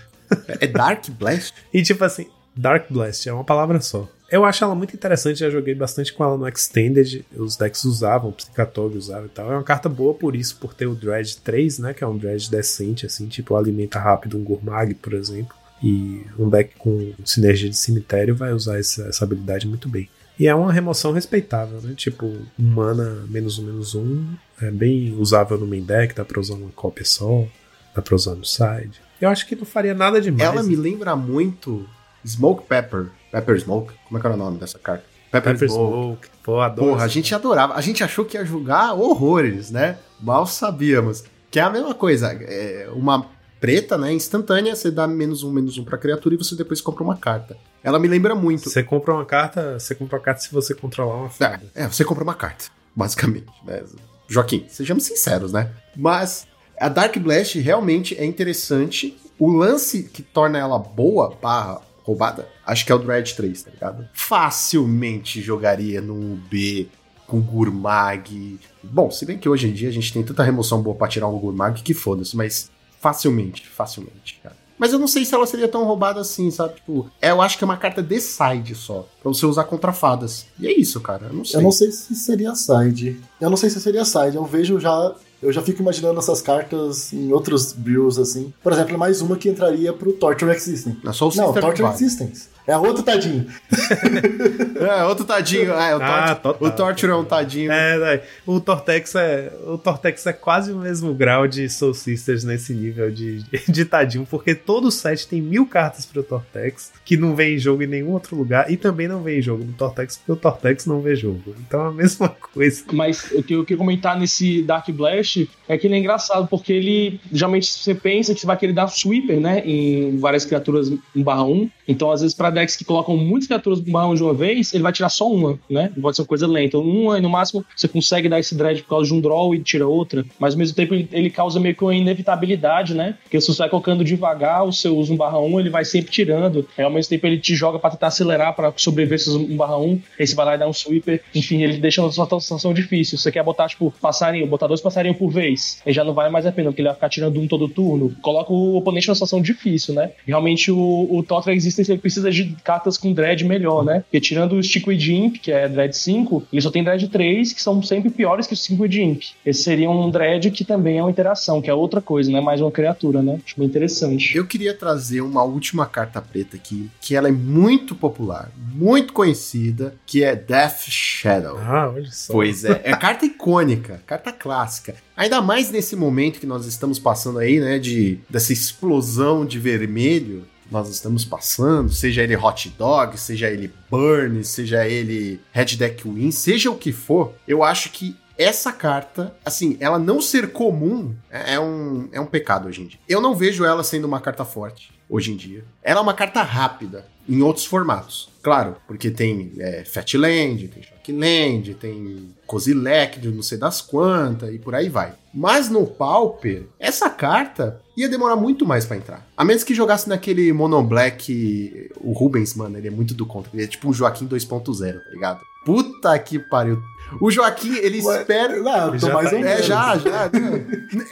É Dark Blast? E tipo assim, Dark Blast é uma palavra só. Eu acho ela muito interessante, já joguei bastante com ela no Extended, os decks usavam, o Psicatório usava e tal. É uma carta boa por isso, por ter o Dredge 3, né, que é um Dredge decente, assim, tipo alimenta rápido um Gourmag, por exemplo. E um deck com sinergia de cemitério vai usar essa, essa habilidade muito bem. E é uma remoção respeitável, né? Tipo, um mana menos um, menos um. É bem usável no main deck, dá pra usar uma cópia só, dá pra usar no side. Eu acho que não faria nada demais. Ela me lembra muito Smoke Pepper. Pepper Smoke? Como é que era o nome dessa carta? Pepper, Pepper Smoke. Smoke. Pô, adoro. Porra, a gente adorava. A gente achou que ia jogar horrores, né? Mal sabíamos. Que é a mesma coisa. É uma preta, né? Instantânea, você dá menos um, menos um pra criatura e você depois compra uma carta. Ela me lembra muito. Você compra uma carta, você compra uma carta se você controlar uma É, fada. é, você compra uma carta, basicamente. né? Joaquim, sejamos sinceros, né? Mas A Dark Blast realmente é interessante. O lance que torna ela boa, barra, roubada, acho que é o Dread 3, tá ligado? Facilmente jogaria no UB com Gurmag. Bom, se bem que hoje em dia a gente tem tanta remoção boa pra tirar um Gurmag que foda-se, mas facilmente, facilmente, cara. Mas eu não sei se ela seria tão roubada assim, sabe? Tipo, é, eu acho que é uma carta de side só, pra você usar contra fadas. E é isso, cara. Eu não sei. Eu não sei se seria side. Eu não sei se seria side. Eu vejo já eu já fico imaginando essas cartas em outros builds, assim. Por exemplo, mais uma que entraria pro Torture Existence. Não, só o Não, Torture. Existence. É outro tadinho. [laughs] É, outro tadinho. É, o, Ah, o Torture é um tadinho. É, né? o Tortex é o Tortex é quase o mesmo grau de Soul Sisters nesse nível de, [laughs] de tadinho, porque todo set tem mil cartas pro Tortex que não vem em jogo em nenhum outro lugar e também não vem em jogo no Tortex porque o Tortex não vê jogo. Então é a [laughs] mesma coisa. Mas o que eu queria comentar nesse Dark Blast é que ele é engraçado, porque ele. Geralmente você pensa que você vai querer dar sweeper, né? Em várias criaturas 1/1. Então, às vezes, para decks que colocam muitas criaturas 1/1 de uma vez, ele vai tirar só uma, né? Pode ser uma coisa lenta. Uma, e no máximo, você consegue dar esse dread por causa de um draw e tira outra. Mas ao mesmo tempo, ele, causa meio que uma inevitabilidade, né? Porque se você vai colocando devagar os seus 1/1, ele vai sempre tirando. Aí, ao mesmo tempo, ele te joga para tentar acelerar para sobreviver esses 1/1. Aí você vai lá e dá um sweeper. Enfim, ele deixa uma situação difícil. Você quer botar, tipo, passarinho, botar dois passarinhos por vez. Aí já não vale mais a pena, porque ele vai ficar tirando um todo turno. Coloca o oponente numa situação difícil, né? Realmente o, o Totra Existence ele precisa de cartas com dread melhor, né? Porque tirando o Stickweed Imp, que é dread 5, ele só tem dread 3, que são sempre piores que o Stickweed Imp. Esse seria um dread que também é uma interação, que é outra coisa, não é mais uma criatura, né? Acho bem interessante. Eu queria trazer uma última carta preta aqui, que ela é muito popular, muito conhecida, que é Death Shadow. Ah, olha só. Pois é, é carta icônica, carta clássica. Ainda mais nesse momento que nós estamos passando aí, né, de dessa explosão de vermelho nós estamos passando, seja ele hot dog, seja ele burn, seja ele red deck win, seja o que for, eu acho que essa carta, assim, ela não ser comum é é um, é um pecado hoje em dia. Eu não vejo ela sendo uma carta forte hoje em dia. Ela é uma carta rápida em outros formatos. Claro, porque tem é, Fatland, tem Shockland, tem Kozilek não sei das quantas e por aí vai. Mas no Pauper, essa carta ia demorar muito mais pra entrar. A menos que jogasse naquele Mono Black, o Rubens, mano, ele é muito do contra. Ele é tipo o Joaquim 2.0, tá ligado? Puta que pariu. O Joaquim, ele Ué, espera. Não, tô Já mais tá- ou É, menos. já, já.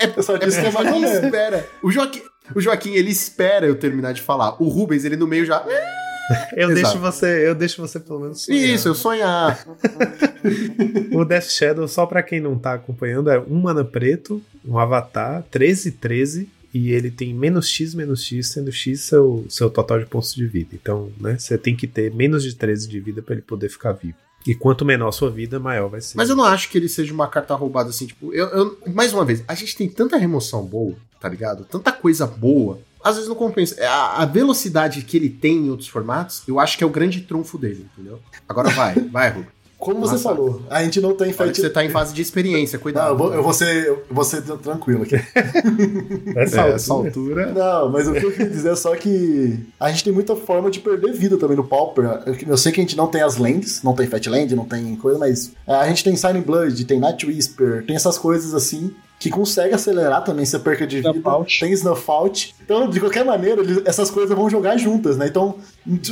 É, Eu só é disse que é mais ou menos. espera. O Joaquim, o Joaquim, ele espera eu terminar de falar. O Rubens, ele no meio já. [laughs] Eu Exato. deixo você, eu deixo você pelo menos sonhar. Isso, eu sonhar. [laughs] O Death Shadow, só pra quem não tá acompanhando, é um mana preto, um avatar, 13 13 e ele tem menos X, menos X, sendo X seu, seu total de pontos de vida. Então, né, você tem que ter menos de 13 de vida pra ele poder ficar vivo. E quanto menor a sua vida, maior vai ser. Mas eu não acho que ele seja uma carta roubada assim, tipo, eu, eu- mais uma vez, a gente tem tanta remoção boa, tá ligado? Tanta coisa boa. Às vezes não compensa. A, a velocidade que ele tem em outros formatos, eu acho que é o grande trunfo dele, entendeu? Agora vai, [laughs] vai, Rubens. Como você Nossa. falou, a gente não tem Fat... você tá em fase de experiência, cuidado. Não, eu vou, eu vou ser, eu vou ser tranquilo aqui. [laughs] Essa É, altura. essa altura. Não, mas o que eu queria dizer é só que a gente tem muita forma de perder vida também no Pauper. Eu, sei que a gente não tem as lands, não tem Fatland, não tem coisa, mas é, a gente tem Signing Blood, tem Night Whisper, tem essas coisas assim que consegue acelerar também essa perca de vida. Snuff Out. Tem Snuff Out. Então, de qualquer maneira, essas coisas vão jogar juntas, né? Então,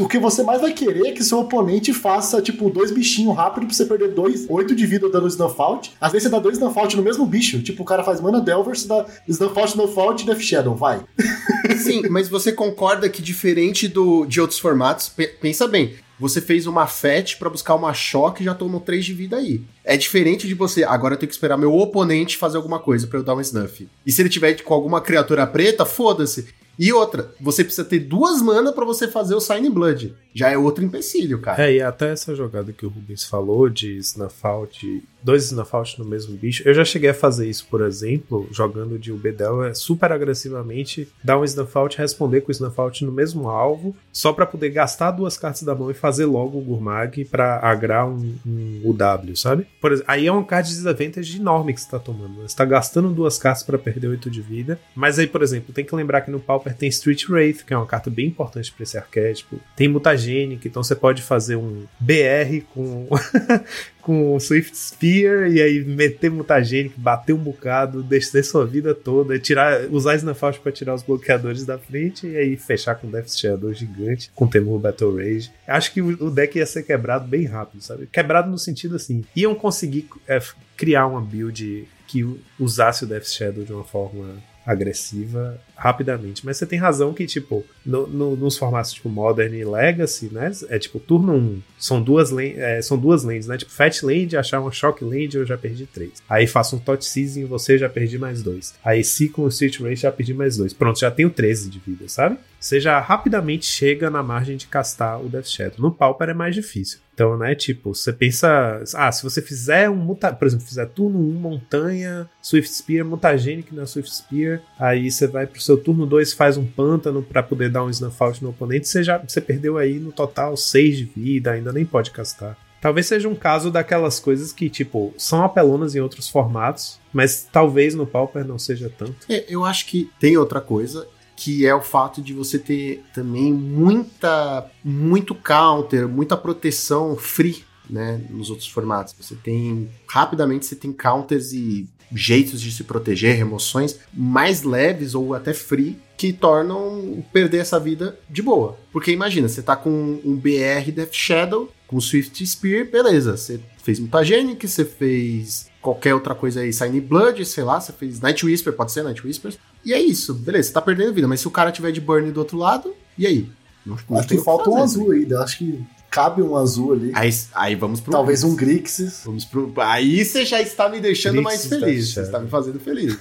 o que você mais vai querer é que seu oponente faça, tipo, dois bichinhos rápido pra você perder dois, oito de vida dando Snuff Out. Às vezes você dá dois Snuff Out no mesmo bicho. Tipo, o cara faz Mana Delver, você dá Snuff Out, Snuff Out e Death Shadow, vai. [laughs] Sim, mas você concorda que diferente do, de outros formatos, pe- pensa bem, você fez uma FET pra buscar uma choque e já tomou 3 de vida aí. É diferente de você, agora eu tenho que esperar meu oponente fazer alguma coisa pra eu dar um snuff. E se ele tiver com alguma criatura preta, foda-se. E outra, você precisa ter duas mana pra você fazer o Sign Blood. Já é outro empecilho, cara. É, e até essa jogada que o Rubens falou de snuff out, dois snuff out no mesmo bicho, eu já cheguei a fazer isso, por exemplo, jogando de Ubedel é super agressivamente, dar um snuff out e responder com o snuff out no mesmo alvo, só pra poder gastar duas cartas da mão e fazer logo o Gurmag pra agrar um, um UW, sabe? Por exemplo, aí é um card de disadvantage enorme que você tá tomando. né? Você tá gastando duas cartas pra perder 8 de vida, mas aí, por exemplo, tem que lembrar que no Pauper tem Street Wraith, que é uma carta bem importante pra esse arquétipo. Tem Mutagenic, então você pode fazer um BR com, [laughs] com o Swift Spear e aí meter mutagênico, bater um bocado, descer sua vida toda, tirar, usar Snafaust pra tirar os bloqueadores da frente e aí fechar com Death Shadow gigante, com Temur Battle Rage. Acho que o deck ia ser quebrado bem rápido, sabe? Quebrado no sentido assim, iam conseguir é, criar uma build que usasse o Death Shadow de uma forma agressiva rapidamente. Mas você tem razão que, tipo, no, no, nos formatos tipo Modern e Legacy, né? É tipo, turno 1, são duas, é, são duas lanes, né? Tipo, Fat Land, achar uma Shock Land, eu já perdi 3. Aí faço um Tot Season você, já perdi mais 2. Aí Ciclo Street Race, já perdi mais 2. Pronto, já tenho 13 de vida, sabe? Você já rapidamente chega na margem de castar o Death Shadow. No Pauper é mais difícil. Então, né, tipo, você pensa, ah, se você fizer um muta, por exemplo, fizer turno 1 montanha, Swift Spear, mutagênico na Swift Spear, aí você vai pro seu turno 2 faz um pântano para poder dar um Snuff no oponente, você já você perdeu aí no total 6 de vida, ainda nem pode castar. Talvez seja um caso daquelas coisas que, tipo, são apelonas em outros formatos, mas talvez no Pauper não seja tanto. É, eu acho que tem outra coisa, que é o fato de você ter também muita muito counter, muita proteção free, né, nos outros formatos. Você tem rapidamente você tem counters e jeitos de se proteger, remoções mais leves ou até free que tornam perder essa vida de boa. Porque imagina, você tá com um BR Death Shadow, com Swift Spear, beleza, você fez Mutagenic, você fez qualquer outra coisa aí, Sign Blood, sei lá, você fez Night Whisper, pode ser Night Whisper. E é isso, beleza, você tá perdendo vida, mas se o cara tiver de burn do outro lado, e aí? Não, não acho que falta um azul ainda, acho que cabe um azul ali. Aí, aí vamos pro. Talvez Grixis. um Grixis. Vamos pro. Aí você já está me deixando Grixis mais feliz. Você está me fazendo feliz.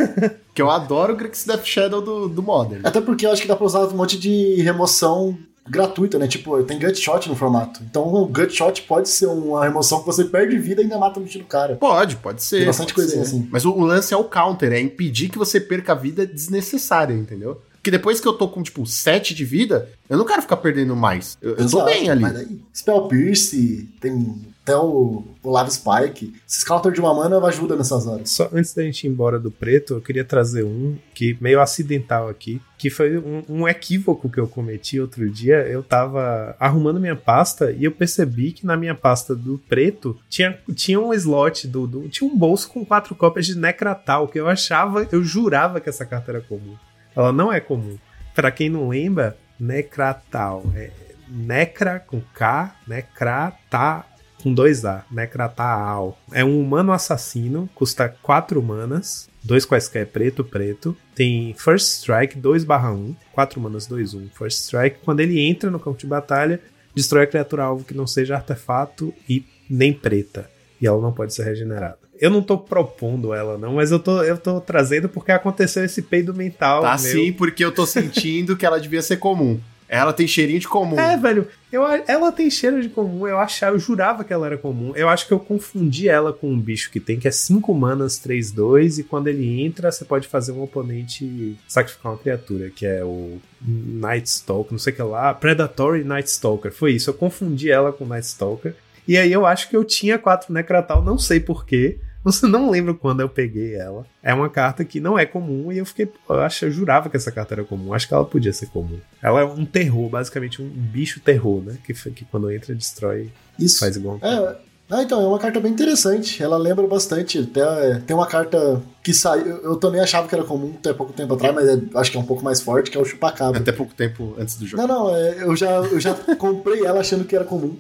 que eu adoro o Grixis Death Shadow do, do Modern. Até porque eu acho que dá pra usar um monte de remoção gratuita, né? Tipo, tem gut shot no formato. Então o gut shot pode ser uma remoção que você perde vida e ainda mata o bicho do cara. Pode, pode ser. Tem bastante coisinha assim. Mas o, o, lance é o counter, é impedir que você perca vida desnecessária, entendeu? Porque depois que eu tô com, tipo, 7 de vida, eu não quero ficar perdendo mais. Eu, eu tô bem ali. Mas aí, Spell Pierce, tem até o, o Lava Spike. Esse counter de uma mana ajuda nessas horas. Só antes da gente ir embora do preto, eu queria trazer um que meio acidental aqui, que foi um, um, equívoco que eu cometi outro dia. Eu tava arrumando minha pasta e eu percebi que na minha pasta do preto tinha, tinha um slot do, do tinha um bolso com quatro cópias de Necratal que eu achava, eu jurava que essa carta era comum. Ela não é comum. Para quem não lembra, Necratal é Necra com K, Necrata com dois A, Necrataal. É um humano assassino, custa 4 manas, dois quaisquer preto, preto. Tem First Strike 2/1, 4 manas 2 1. First Strike, quando ele entra no campo de batalha, destrói a criatura alvo que não seja artefato e nem preta, e ela não pode ser regenerada. Eu não tô propondo ela, não, mas eu tô, eu tô trazendo porque aconteceu esse peido mental. Tá meu. sim, porque eu tô sentindo que ela devia ser comum. Ela tem cheirinho de comum. É, velho. Eu, ela tem cheiro de comum. Eu achava, eu jurava que ela era comum. Eu acho que eu confundi ela com um bicho que tem, que é 5 manas, 3, 2. E quando ele entra, você pode fazer um oponente sacrificar uma criatura, que é o Night Stalker, não sei o que lá. Predatory Night Stalker. Foi isso. Eu confundi ela com Night Stalker. E aí eu acho que eu tinha 4 Necratal, não sei porquê. Você não lembra quando eu peguei ela. É uma carta que não é comum e eu fiquei, pô, eu, acho, eu jurava que essa carta era comum. Acho que ela podia ser comum. Ela é um terror, basicamente um bicho terror, né? Que, que quando entra destrói. Isso. Faz igual. É, ah, então, é uma carta bem interessante. Ela lembra bastante. Até, é, tem uma carta que saiu. Eu também achava que era comum até pouco tempo atrás, mas é, acho que é um pouco mais forte, que é o chupacabra. Até pouco tempo antes do jogo. Não, não, é, eu já, eu já [laughs] comprei ela achando que era comum.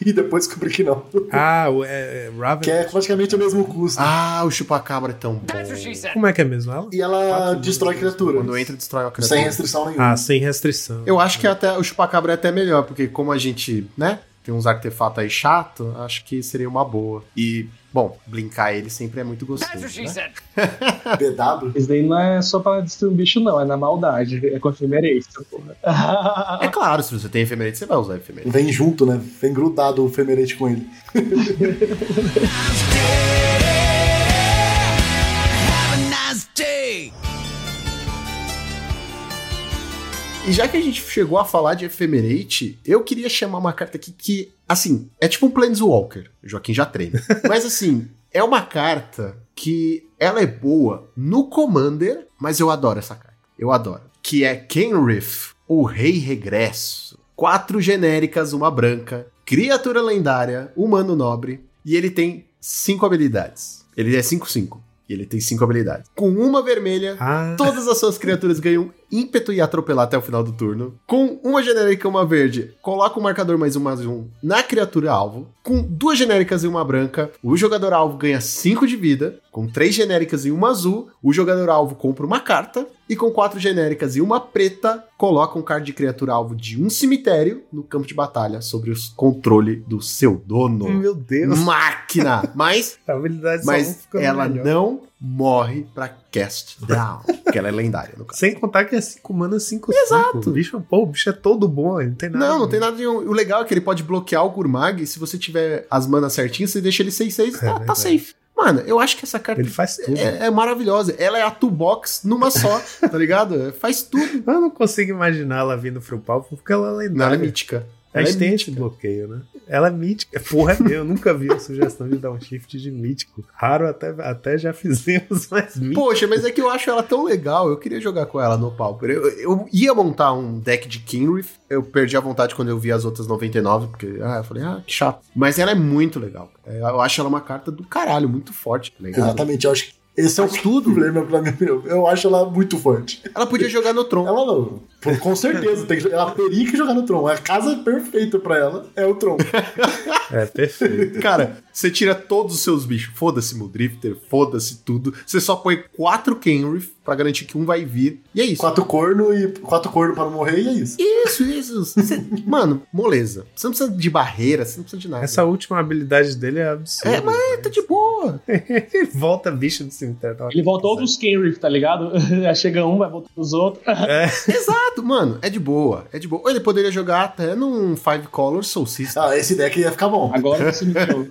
[laughs] e depois descobri que não. Ah, o é, é, Raven. Que é praticamente o mesmo custo. Ah, o chupacabra é tão bom. Como é que é mesmo ela? E ela destrói criatura. Quando entra, destrói a criatura. Sem restrição nenhuma. Ah, sem restrição. Eu acho que até o chupacabra é até melhor, porque como a gente, né, tem uns artefatos aí chato, acho que seria uma boa. E, bom, blinkar ele sempre é muito gostoso. Né? [laughs] BW? Isso daí não é só pra destruir um bicho, não, é na maldade. É com efemerência, porra. é claro, se você tem efemerate, você vai usar efemerate. Vem junto, né? Vem grudado o efemerate com ele. [laughs] E já que a gente chegou a falar de Ephemerate, eu queria chamar uma carta aqui que, assim, é tipo um Planeswalker. Joaquim já treina. [laughs] mas, assim, é uma carta que ela é boa no Commander, mas eu adoro essa carta. Eu adoro. Que é Kenrith, o Rei Regresso. Quatro genéricas, uma branca. Criatura lendária, humano nobre. e ele tem cinco habilidades. Ele é 5-5. E ele tem cinco habilidades. Com uma vermelha, Ah, todas as suas criaturas ganham ímpeto e atropelar até o final do turno. Com uma genérica e uma verde, coloca o marcador mais um mais um na criatura alvo. Com duas genéricas e uma branca, o jogador alvo ganha 5 de vida. Com três genéricas e uma azul, o jogador alvo compra uma carta. E com quatro genéricas e uma preta, coloca um card de criatura alvo de um cemitério no campo de batalha sobre o controle do seu dono. meu Deus. Máquina! Mas [laughs] mas ela melhor. não morre pra cast down. porque ela é lendária, no caso. Sem contar que é 5 mana, 5 Exato. O bicho, pô, o bicho é todo bom, não tem nada. Não, não tem nada de. O legal é que ele pode bloquear o Gurmag. e Se você tiver as manas certinhas, você deixa ele 6-6 tá, tá verdade. safe. Mano, eu acho que essa carta Ele faz tudo. é, é maravilhosa. Ela é a toolbox numa só, tá ligado? Faz tudo. Eu não consigo imaginar ela vindo pro palco porque ela é Não, ela é lendária. mítica. A Ela é gente tem esse mítica. bloqueio, né? Ela é mítica. Porra, [laughs] eu nunca vi a sugestão de dar um shift de mítico. Raro até, até já fizemos, [laughs] mas mítico. Poxa, mas é que eu acho ela tão legal, eu queria jogar com ela no Pauper. Eu, eu ia montar um deck de Kinrith, eu perdi a vontade quando eu vi as outras 99, porque ah, eu falei, ah, que chato. Mas ela é muito legal. É, Eu acho ela uma carta do caralho, muito forte, tá? Exatamente, eu acho que esse é o problema, pra mim. Eu acho ela muito forte. Ela podia jogar no Tron. Ela não, com certeza, tem que, ela teria que jogar no Tron. A casa perfeita pra ela é o Tron. [laughs] É perfeito. Cara, você tira todos os seus bichos. Foda-se Muldrifter, foda-se tudo. Você só põe quatro Kenrith pra garantir que um vai vir. E é isso. Quatro corno e quatro corno para não morrer e é isso. Isso, isso. Você- [laughs] Mano, moleza. Você não precisa de barreira, você não precisa de nada. Essa última habilidade dele é absurda. É, mas tá de boa. [laughs] Ele volta bicho do cemitério. tá? Ele voltou dos Kenrith, tá ligado? [laughs] Aí chega um, vai voltar os outros. Exato, mano. É de boa. É de boa. Ou ele poderia jogar até num Five Color Soul System. Ah, esse deck ia ficar bom. Agora você me deu.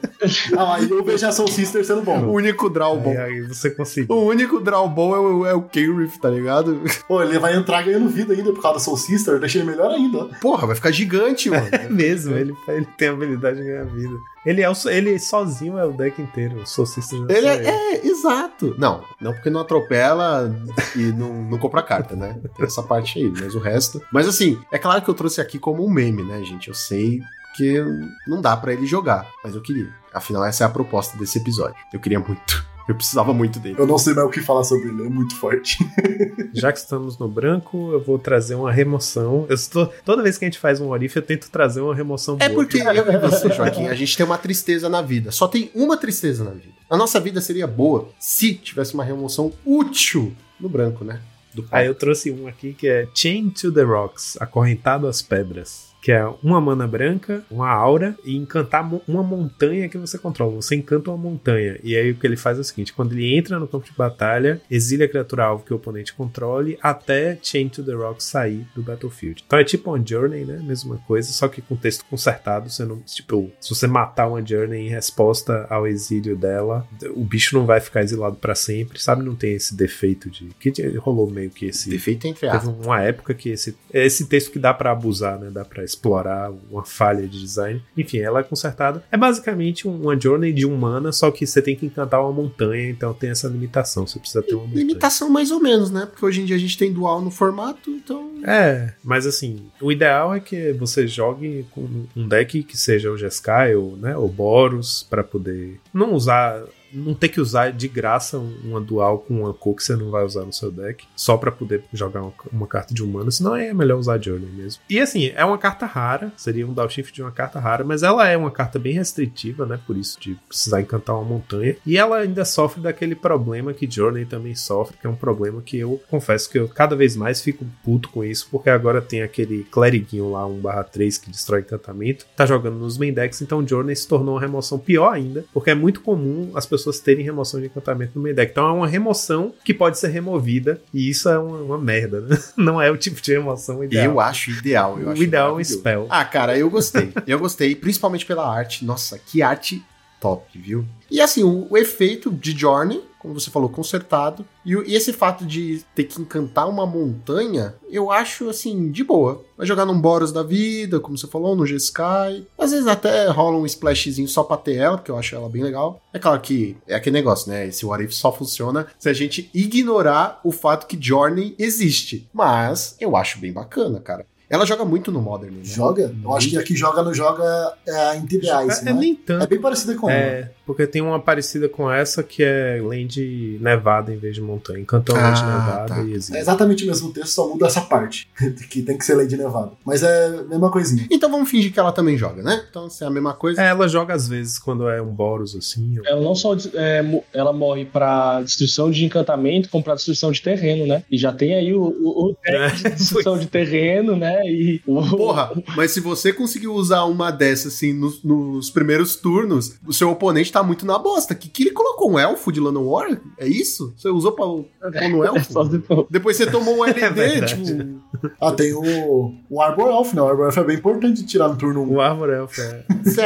Ah, aí eu vejo a Soul Sister sendo O bom. único draw bom. Aí, aí você conseguiu. O único draw bom é o, é o Kenrith, tá ligado? Pô, ele vai entrar ganhando vida ainda por causa da Soul Sister, deixa ele melhor ainda. ó. Porra, vai ficar gigante, mano. É [laughs] mesmo, ele, ele tem a habilidade de ganhar vida. Ele, é o, ele sozinho é o deck inteiro. O Soul Sister Ele é, é, exato. Não, não porque não atropela e não, não compra carta, né? Tem essa parte aí, mas o resto. Mas assim, é claro que eu trouxe aqui como um meme, né, gente? Eu sei que não dá pra ele jogar, mas eu queria. Afinal, essa é a proposta desse episódio. Eu queria muito. [laughs] Eu precisava muito dele. Eu não sei mais o que falar sobre ele, é muito forte. [laughs] Já que estamos no branco, eu vou trazer uma remoção. Eu estou, toda vez que a gente faz um Orif, eu tento trazer uma remoção É boa. porque [laughs] eu e você, Joaquim, a gente tem uma tristeza na vida. Só tem uma tristeza na vida. A nossa vida seria boa se tivesse uma remoção útil no branco, né? Do Aí eu trouxe um aqui que é Chain to the Rocks, acorrentado às pedras. Que é uma mana branca, uma aura e encantar uma montanha que você controla. Você encanta uma montanha. E aí o que ele faz é o seguinte: quando ele entra no campo de batalha, exile a criatura alvo que o oponente controle até Chain to the Rocks sair do battlefield. Então é tipo uma Journey, né? Mesma coisa, só que com texto consertado. Você não, tipo, se você matar uma Journey em resposta ao exílio dela, o bicho não vai ficar exilado pra sempre, sabe? Não tem esse defeito de. Que rolou meio que esse. Defeito entre Teve aspas. uma época que esse, esse texto que dá pra abusar, né? Dá pra explorar uma falha de design. Enfim, ela é consertada. É basicamente um- uma journey de um mana, só que você tem que encantar uma montanha, então tem essa limitação. Você precisa ter uma montanha. Limitação mais ou menos, né? Porque hoje em dia a gente tem dual no formato, então. É, mas assim, o ideal é que você jogue com um deck que seja o Jeskai ou, né, ou Boros, pra poder não usar. Não ter que usar de graça um- uma dual com uma cor que você não vai usar no seu deck, só pra poder jogar uma, uma carta de humano, senão é melhor usar Journey mesmo. E assim, é uma carta rara, seria um downshift de uma carta rara, mas ela é uma carta bem restritiva, né? Por isso de precisar encantar uma montanha. E ela ainda sofre daquele problema que Journey também sofre, que é um problema que eu confesso que eu cada vez mais fico puto com isso, porque agora tem aquele cleriguinho lá, 1/3, que destrói encantamento, tá jogando nos main decks, então Journey se tornou uma remoção pior ainda, porque é muito comum as pessoas terem remoção de encantamento no main deck. Então é uma remoção que pode ser removida, e isso é uma, uma merda, né? [laughs] Não é o tipo de remoção ideal. Eu acho ideal. Eu o acho ideal é um spell. Ah, cara, eu gostei. Eu gostei, principalmente pela arte. Nossa, que arte top, viu? E assim, o, o efeito de Journey, como você falou, consertado. E, e esse fato de ter que encantar uma montanha, eu acho assim, de boa. Vai jogar num Boros da vida, como você falou, no G-Sky. Às vezes até rola um splashzinho só pra ter ela, porque eu acho ela bem legal. É claro que é aquele negócio, né? Esse What If só funciona se a gente ignorar o fato que Journey existe. Mas eu acho bem bacana, cara. Ela joga muito no Modern. Né? Joga? Eu acho que aqui joga no joga é, em Ice, é, né? é nem tanto. É bem parecida com ela. É, porque tem uma parecida com essa que é land nevada em vez de montanha. Cantão Ah, land nevada tá. e É existe. exatamente o mesmo texto, só muda essa parte. [laughs] que tem que ser lei de nevado. Mas é a mesma coisinha. Então vamos fingir que ela também joga, né? Então se é a mesma coisa. É, ela joga às vezes quando é um Boros assim. ou- Ela não só é, ela morre pra destruição de encantamento, como pra destruição de terreno, né? E já tem aí o, o, o de destruição de terreno, né? E o, Porra, mas se você conseguiu usar uma dessas assim nos, nos primeiros turnos, o seu oponente tá muito na bosta. Que, que ele colocou um elfo de Llanowar? É isso? Você usou pra pôr no [laughs] É só elfo? depois. Depois você tomou um [laughs] LD, verdade. tipo. Ah, tem o, o Arbor Elf, né? O Arbor Elf é bem importante de tirar no turno 1. O Arbor Elf é. Isso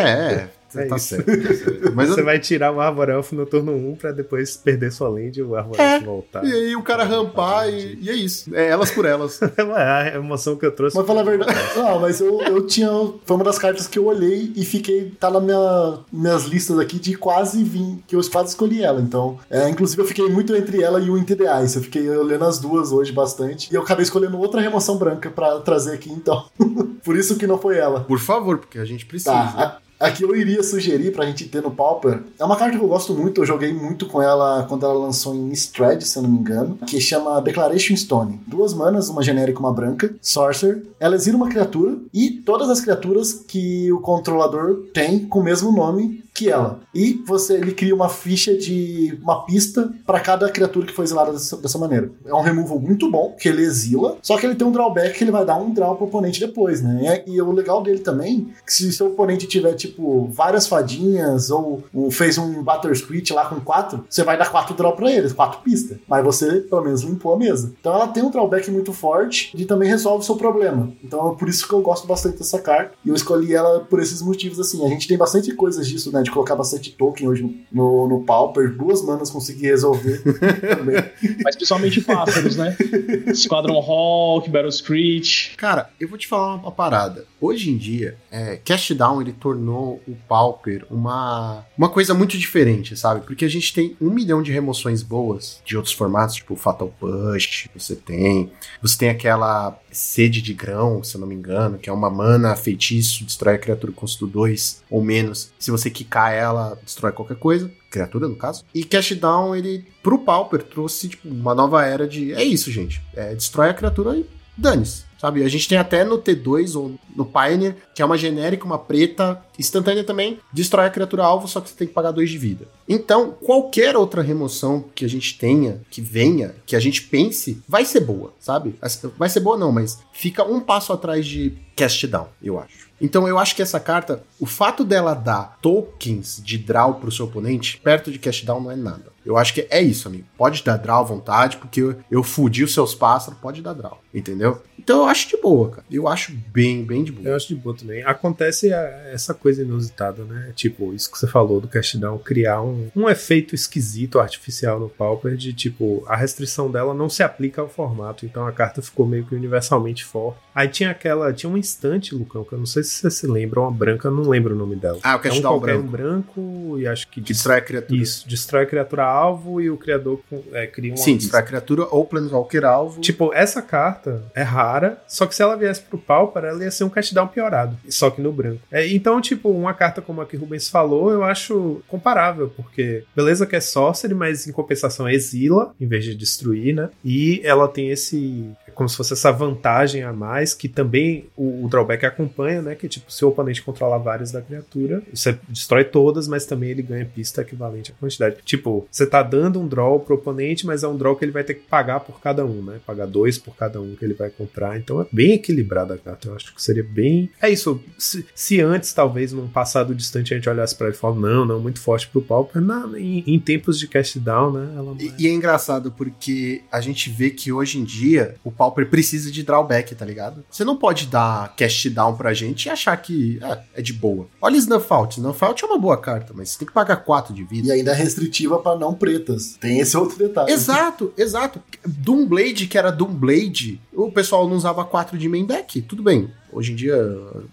é. É tá isso. certo. tá certo. [laughs] Mas Você eu- vai tirar o Arbor Elf no turno 1 pra depois perder sua land e o Arbor É. Elf voltar. E aí o cara rampar e, e é isso. É elas por elas. [laughs] É a emoção que eu trouxe. Mas falar a verdade. Não, mas eu, eu tinha. Foi uma das cartas que eu olhei e fiquei. Tá na minha, minhas listas aqui de quase vim. Que eu quase escolhi ela. Então. É, inclusive eu fiquei muito entre ela e o the Ice. Eu fiquei olhando as duas hoje bastante. E eu acabei escolhendo outra remoção branca pra trazer aqui, então. [laughs] Por isso que não foi ela. Por favor, porque a gente precisa. Tá, aqui eu iria sugerir pra gente ter no Pauper. É uma carta que eu gosto muito, eu joguei muito com ela quando ela lançou em Strad, se eu não me engano, que chama Declaration Stone. Duas manas, uma genérica e uma branca, Sorcerer. Ela exila uma criatura e todas as criaturas que o controlador tem com o mesmo nome que ela. E você ele cria uma ficha de uma pista pra cada criatura que foi exilada dessa, dessa maneira. É um removal muito bom, que ele exila, só que ele tem um drawback que ele vai dar um draw pro oponente depois, né? E, e o legal dele também, que se seu oponente tiver, tipo, várias fadinhas ou, ou fez um Butter Screech lá com quatro, você vai dar quatro draw pra eles, quatro pistas. Mas você, pelo menos, limpou a mesa. Então ela tem um drawback muito forte e também resolve o seu problema. Então é por isso que eu gosto bastante dessa carta. E eu escolhi ela por esses motivos, assim. A gente tem bastante coisas disso, né? De colocar bastante token hoje no, no, Pauper. Duas manas consegui resolver [laughs] também. Mas principalmente pássaros, né? [laughs] Squadron Hawk, Battle Screech. Cara, eu vou te falar uma parada. Hoje em dia, é, Cast Down ele tornou o Pauper uma, uma coisa muito diferente, sabe? Porque a gente tem um milhão de remoções boas de outros formatos, tipo Fatal Push, você tem. Você tem aquela sede de grão, se eu não me engano, que é uma mana feitiço, destrói a criatura com custo 2 ou menos. Se você quicar ela, destrói qualquer coisa. Criatura, no caso. E Cast Down, ele, pro Pauper, trouxe tipo, uma nova era de. É isso, gente. É, destrói a criatura e dane-se. Sabe? A gente tem até no T2 ou no Pioneer, que é uma genérica, uma preta, instantânea também, destrói a criatura alvo, só que você tem que pagar 2 de vida. Então, qualquer outra remoção que a gente tenha, que venha, que a gente pense, vai ser boa, sabe? Vai ser boa não, mas fica um passo atrás de Cast Down, eu acho. Então eu acho que essa carta, o fato dela dar tokens de draw pro seu oponente, perto de cast down não é nada. Eu acho que é isso, amigo. Pode dar draw à vontade, porque eu, eu fudi os seus pássaros, pode dar draw, entendeu? Então eu acho de boa, cara. Eu acho bem, bem de boa. Eu acho de boa também. Acontece a- essa coisa inusitada, né? Tipo, isso que você falou do Cast Down, criar um, um efeito esquisito, artificial no Pauper, de tipo, a restrição dela não se aplica ao formato, então a carta ficou meio que universalmente forte. Aí tinha aquela, tinha um instante, Lucão, que eu não sei se você se lembra, uma branca, eu não lembro o nome dela. Ah, o é Cast um Down branco. branco e acho que Que destrói a criatura. Isso, destrói a criatura alvo e o criador é, cria uma Sim, pista. destrói a criatura ou Planeswalker alvo. Tipo, essa carta é rara, só que se ela viesse pro Pauper, ela ia ser um castdown piorado, só que no branco. É, então, tipo, uma carta como a que o Rubens falou, eu acho comparável, porque beleza que é sorcery, mas em compensação exila, em vez de destruir, né? E ela tem esse. Como se fosse essa vantagem a mais, que também o, o drawback acompanha, né? Que tipo, se o oponente controlar várias da criatura, você destrói todas, mas também ele ganha pista equivalente à quantidade. Tipo, você tá dando um draw pro oponente, mas é um draw que ele vai ter que pagar por cada um, né? Pagar dois por cada um que ele vai comprar. Então é bem equilibrada a carta. Eu acho que seria bem. É isso. Se, se antes, talvez, num passado distante, a gente olhasse pra ele e falasse, não, não, muito forte pro Pauper, na, em, em tempos de cast down, né? Ela E, e é engraçado porque a gente vê que hoje em dia o Pauper precisa de drawback, tá ligado? Você não pode dar cast down pra gente e achar que ah, é de boa. Olha Snuff Out. Snuff Out é uma boa carta, mas você tem que pagar 4 de vida. E ainda é restritiva pra não pretas. Tem esse outro detalhe. Exato, exato. Doomblade, que era Doomblade, o pessoal não usava 4 de main deck. Tudo bem. Hoje em dia,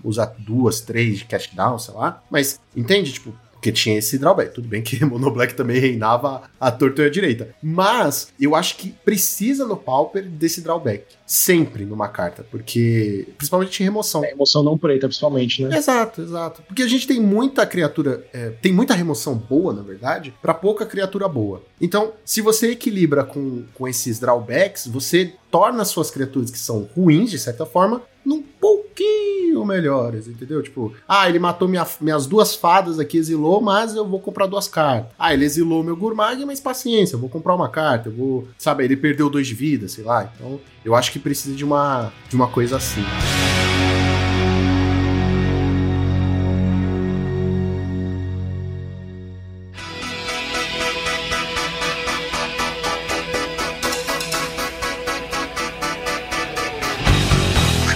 usar duas, três de cast down, sei lá. Mas, entende? Tipo, Porque tinha esse drawback. Tudo bem que [laughs] Mono Black também reinava a torta e a direita. Mas eu acho que precisa no Pauper desse drawback. Sempre numa carta. Porque. Principalmente em remoção. É, emoção não preta, principalmente, né? Exato, exato. Porque a gente tem muita criatura. é, tem muita remoção boa, na verdade, pra pouca criatura boa. Então, se você equilibra com, com esses drawbacks, você torna as suas criaturas que são ruins, de certa forma, num pouquinho melhores, entendeu? Tipo, ah, ele matou minha- minhas duas fadas aqui, exilou, mas eu vou comprar duas cartas. Ah, ele exilou meu Gurmag, mas paciência, eu vou comprar uma carta, eu vou. Sabe, ele perdeu dois de vida, sei lá. Então, eu acho que precisa de uma, de uma coisa assim.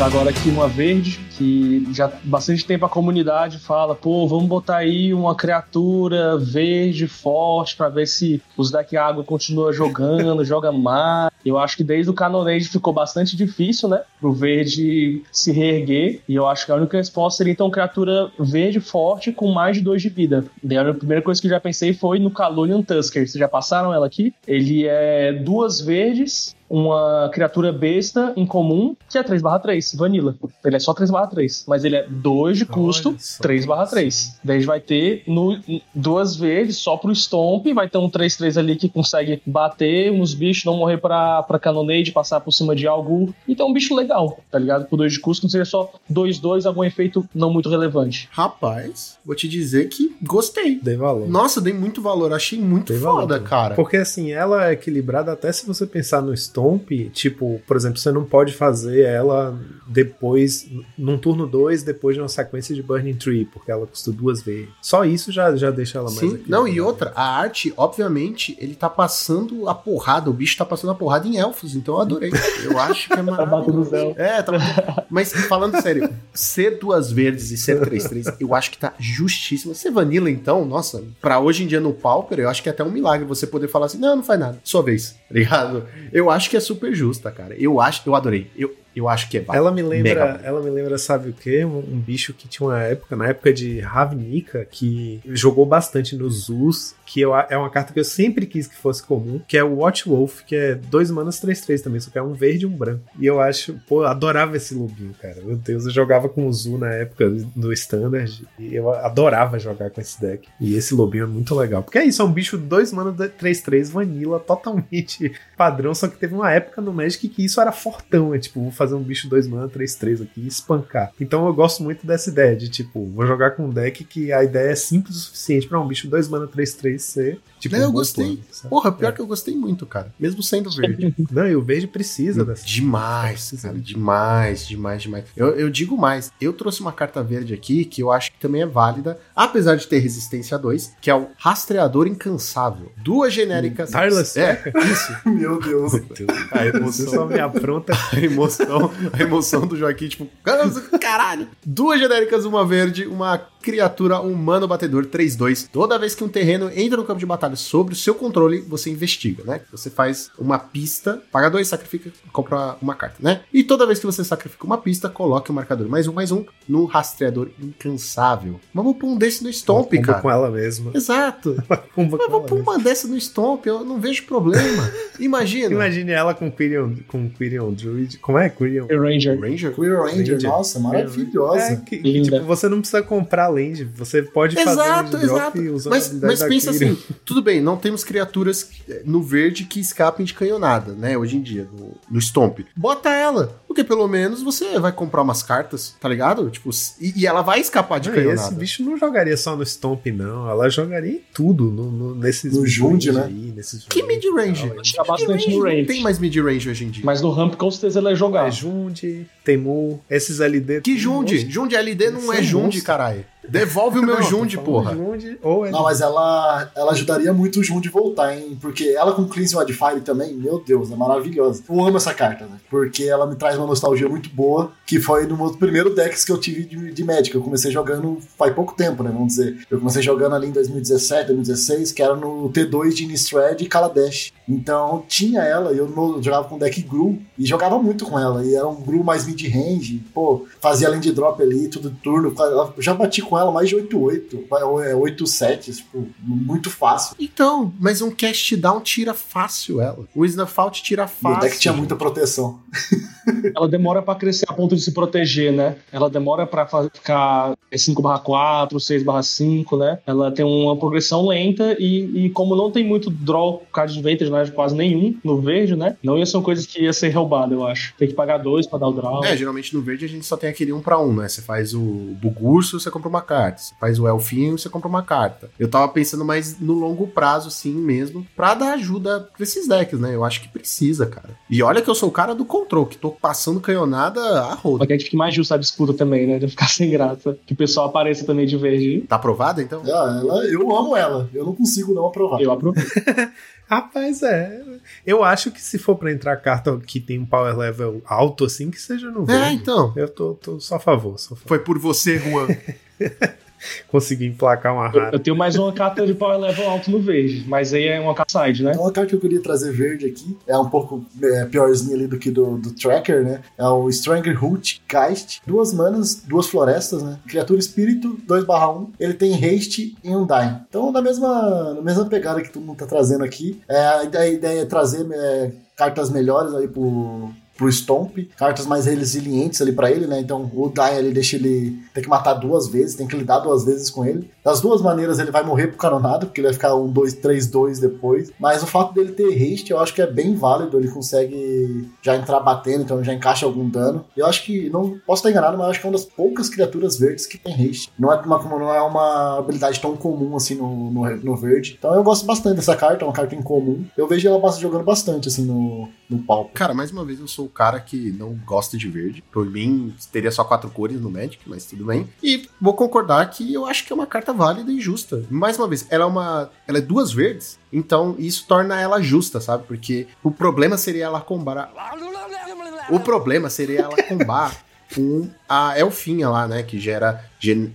Agora aqui uma verde, que já bastante tempo a comunidade fala, pô, vamos botar aí uma criatura verde forte pra ver se os deck água continua jogando, [laughs] joga mais. Eu acho que desde o Canonade ficou bastante difícil, né? Pro verde se reerguer. E eu acho que a única resposta seria então criatura verde forte com mais de dois de vida. Daí a primeira coisa que eu já pensei foi no Calunian Tusker. Vocês já passaram ela aqui? Ele é duas verdes, uma criatura besta incomum, que é 3/3, Vanilla. Ele é só 3/3, mas ele é 2 de custo, Olha só, 3/3. Daí a gente vai ter no, duas vezes só pro Stomp, vai ter um 3/3 ali que consegue bater uns bichos, não morrer pra, pra Cannonade, passar por cima de algo. Então é um bicho legal, tá ligado? Por 2 de custo, não seria só 2/2, algum efeito não muito relevante. Rapaz, vou te dizer que gostei. Dei valor. Nossa, dei muito valor, achei muito Dei foda, valor. cara. Porque assim, ela é equilibrada até se você pensar no Stomp, tipo, por exemplo, você não pode fazer ela depois, num turno 2, depois de uma sequência de Burning Tree, porque ela custa duas vezes. Só isso já, já deixa ela mais Sim, não, e outra, a arte, obviamente, ele tá passando a porrada, o bicho tá passando a porrada em elfos, então eu adorei. Eu acho que é [laughs] Tá maravilhoso. zero. É, tá Mas falando sério, ser duas verdes e ser 3-3, eu acho que tá justíssimo. Ser vanilla, então, nossa, pra hoje em dia no Pauper, eu acho que é até um milagre você poder falar assim, não, não faz nada, sua vez, tá ligado? Eu acho que é super justa, cara. Eu acho, eu adorei. Eu, eu acho que é ba- Ela me lembra, mega. ela me lembra, sabe o quê? Um, um bicho que tinha uma época, na época de Ravnica, que jogou bastante nos Zuz, que eu, é uma carta que eu sempre quis que fosse comum, que é o Watch Wolf, que é dois manas 3-3 também, só que é um verde e um branco. E eu acho, pô, eu adorava esse lobinho, cara. Meu Deus, eu jogava com o Zu na época do Standard, e eu adorava jogar com esse deck. E esse lobinho é muito legal. Porque é isso, é um bicho dois manas 3-3 vanilla, totalmente [laughs] padrão, só que teve uma época no Magic que isso era fortão, é tipo, vou fazer um bicho 2 mana 3-3 aqui e espancar. Então eu gosto muito dessa ideia de tipo, vou jogar com um deck que a ideia é simples o suficiente pra um bicho 2 mana 3-3 ser tipo Não, eu gostei. plano? Porra, pior É. que eu gostei muito, cara. Mesmo sendo verde. [laughs] Não, e o verde precisa dessa. Demais, Precisa. cara, demais, demais, demais. Eu, eu digo mais, eu trouxe uma carta verde aqui que eu acho que também é válida, apesar de ter resistência a 2, que é o Rastreador Incansável. Duas genéricas. Tireless É, isso. [laughs] Meu Deus. [laughs] A Você só emoção, me apronta. a emoção, a emoção do Joaquim, tipo, caralho. Duas genéricas, uma verde, uma criatura humano batedor 3-2. Toda vez que um terreno entra no campo de batalha sobre o seu controle, você investiga, né? Você faz uma pista, paga dois, sacrifica, compra uma carta, né? E toda vez que você sacrifica uma pista, coloque o marcador mais um, mais um no rastreador incansável. Vamos pôr um desse no Stomp, cara. com ela mesma. Exato. [laughs] Mas ela pôr uma dessa no Stomp, eu não vejo problema. Imagina. Imagine ela com Quirion, com Quirion Druid. Como é Quirion? Ranger. Ranger? Queer Ranger, Ranger. nossa, maravilhosa. É, que, tipo, você não precisa comprar land, você pode fazer Exato, land drop exato. usando a Mas, mas da pensa Quirion. assim, [laughs] tudo bem, não temos criaturas eh, no verde que escapem de canhonada, né? Hoje em dia, no, no Stomp. Bota ela, porque pelo menos você vai comprar umas cartas, tá ligado? Tipo, e, e ela vai escapar de canhonada. esse bicho não jogaria só no Stomp, não. Ela jogaria em tudo, no, no- nesses No Jund, mid-range né? aí, nesses Que range mid-range? Tá bastante no Não range. tem mais mid-range hoje em dia. Mas no ramp com certeza ele é É jogar. Jund, Temu, esses LD. Que Jund? Jund LD não é é Jund, caralho. Devolve o meu [laughs] Não, Jund, porra. Jund ou Não, mas ela, ela ajudaria muito o Jund voltar, hein? Porque ela com Cleanse Wildfire também, meu Deus, é maravilhosa. Eu amo essa carta, né? Porque ela me traz uma nostalgia muito boa, que foi no meu primeiro decks que eu tive de, de Magic. Eu comecei jogando faz pouco tempo, né? Vamos dizer. Eu comecei jogando ali em 2017, 2016, que era no T2 de Innistrad e Kaladesh. Então tinha ela, e eu, jogava com deck Gru e jogava muito com ela. E era um Gru mais mid-range, pô, fazia de drop ali, tudo turno. Já bati com ela mais de 8-8, 8-7, é, tipo, muito fácil. Então, mas um cast down tira fácil ela. O Snafault tira fácil. O deck tinha muita proteção. [laughs] ela demora para crescer a ponto de se proteger, né? Ela demora para ficar 5/4, 6/5, né? Ela tem uma progressão lenta e, e como não tem muito draw card advantage, né? quase nenhum no verde, né? Não ia ser uma coisa que ia ser roubada, eu acho. Tem que pagar dois para dar o draw. É, geralmente no verde a gente só tem aquele um para um, né? Você faz o Bugurso, você compra uma carta. Você faz o Elfinho, você compra uma carta. Eu tava pensando mais no longo prazo, sim, mesmo, pra dar ajuda pra esses decks, né? Eu acho que precisa, cara. E olha que eu sou o cara do control, que tô passando canhonada a roda. Pra que a gente fique mais justo a disputa também, né? De ficar [laughs] sem graça. Que o pessoal apareça também de verde. Tá aprovada, então? Ah, ela, eu amo ela. Eu não consigo não aprovar. Eu aprovo. [laughs] Rapaz, é. Eu acho que se for pra entrar carta que tem um power level alto, assim, que seja no verde. É, então. Eu tô, tô só a favor. Só a favor. Foi por você, Juan. [laughs] [laughs] consegui emplacar uma rara. Eu, eu, tenho mais uma carta de power level alto no verde, mas aí é uma carta side, né? Então, uma carta que eu queria trazer verde aqui é um pouco é, piorzinha ali do que do, do Tracker, né? É o Stranglehold Geist. Duas manas, duas florestas, né? Criatura espírito, 2/1. Ele tem haste e um die. Então, na mesma, na mesma pegada que todo mundo tá trazendo aqui, é, a ideia é trazer é, cartas melhores aí pro, pro Stomp, cartas mais resilientes ali para ele, né? Então o Dai ele deixa ele ter que matar duas vezes, tem que lidar duas vezes com ele. Das duas maneiras ele vai morrer pro Canonado, porque ele vai ficar um 2, 3, 2 depois. Mas o fato dele ter haste eu acho que é bem válido, ele consegue já entrar batendo, então já encaixa algum dano. Eu acho que, não posso estar enganado, mas acho que é uma das poucas criaturas verdes que tem haste. Não é uma, não é uma habilidade tão comum assim no, no, no verde. Então eu gosto bastante dessa carta, é uma carta incomum. Eu vejo ela jogando bastante assim no, no palco. Cara, mais uma vez eu sou o cara que não gosta de verde. Por mim, teria só quatro cores no Magic, mas tudo bem. E vou concordar que eu acho que é uma carta válida e justa. Mais uma vez, ela é uma. Ela é duas verdes, então isso torna ela justa, sabe? Porque o problema seria ela combar. O problema seria ela combar [laughs] com a Elfinha lá, né? Que gera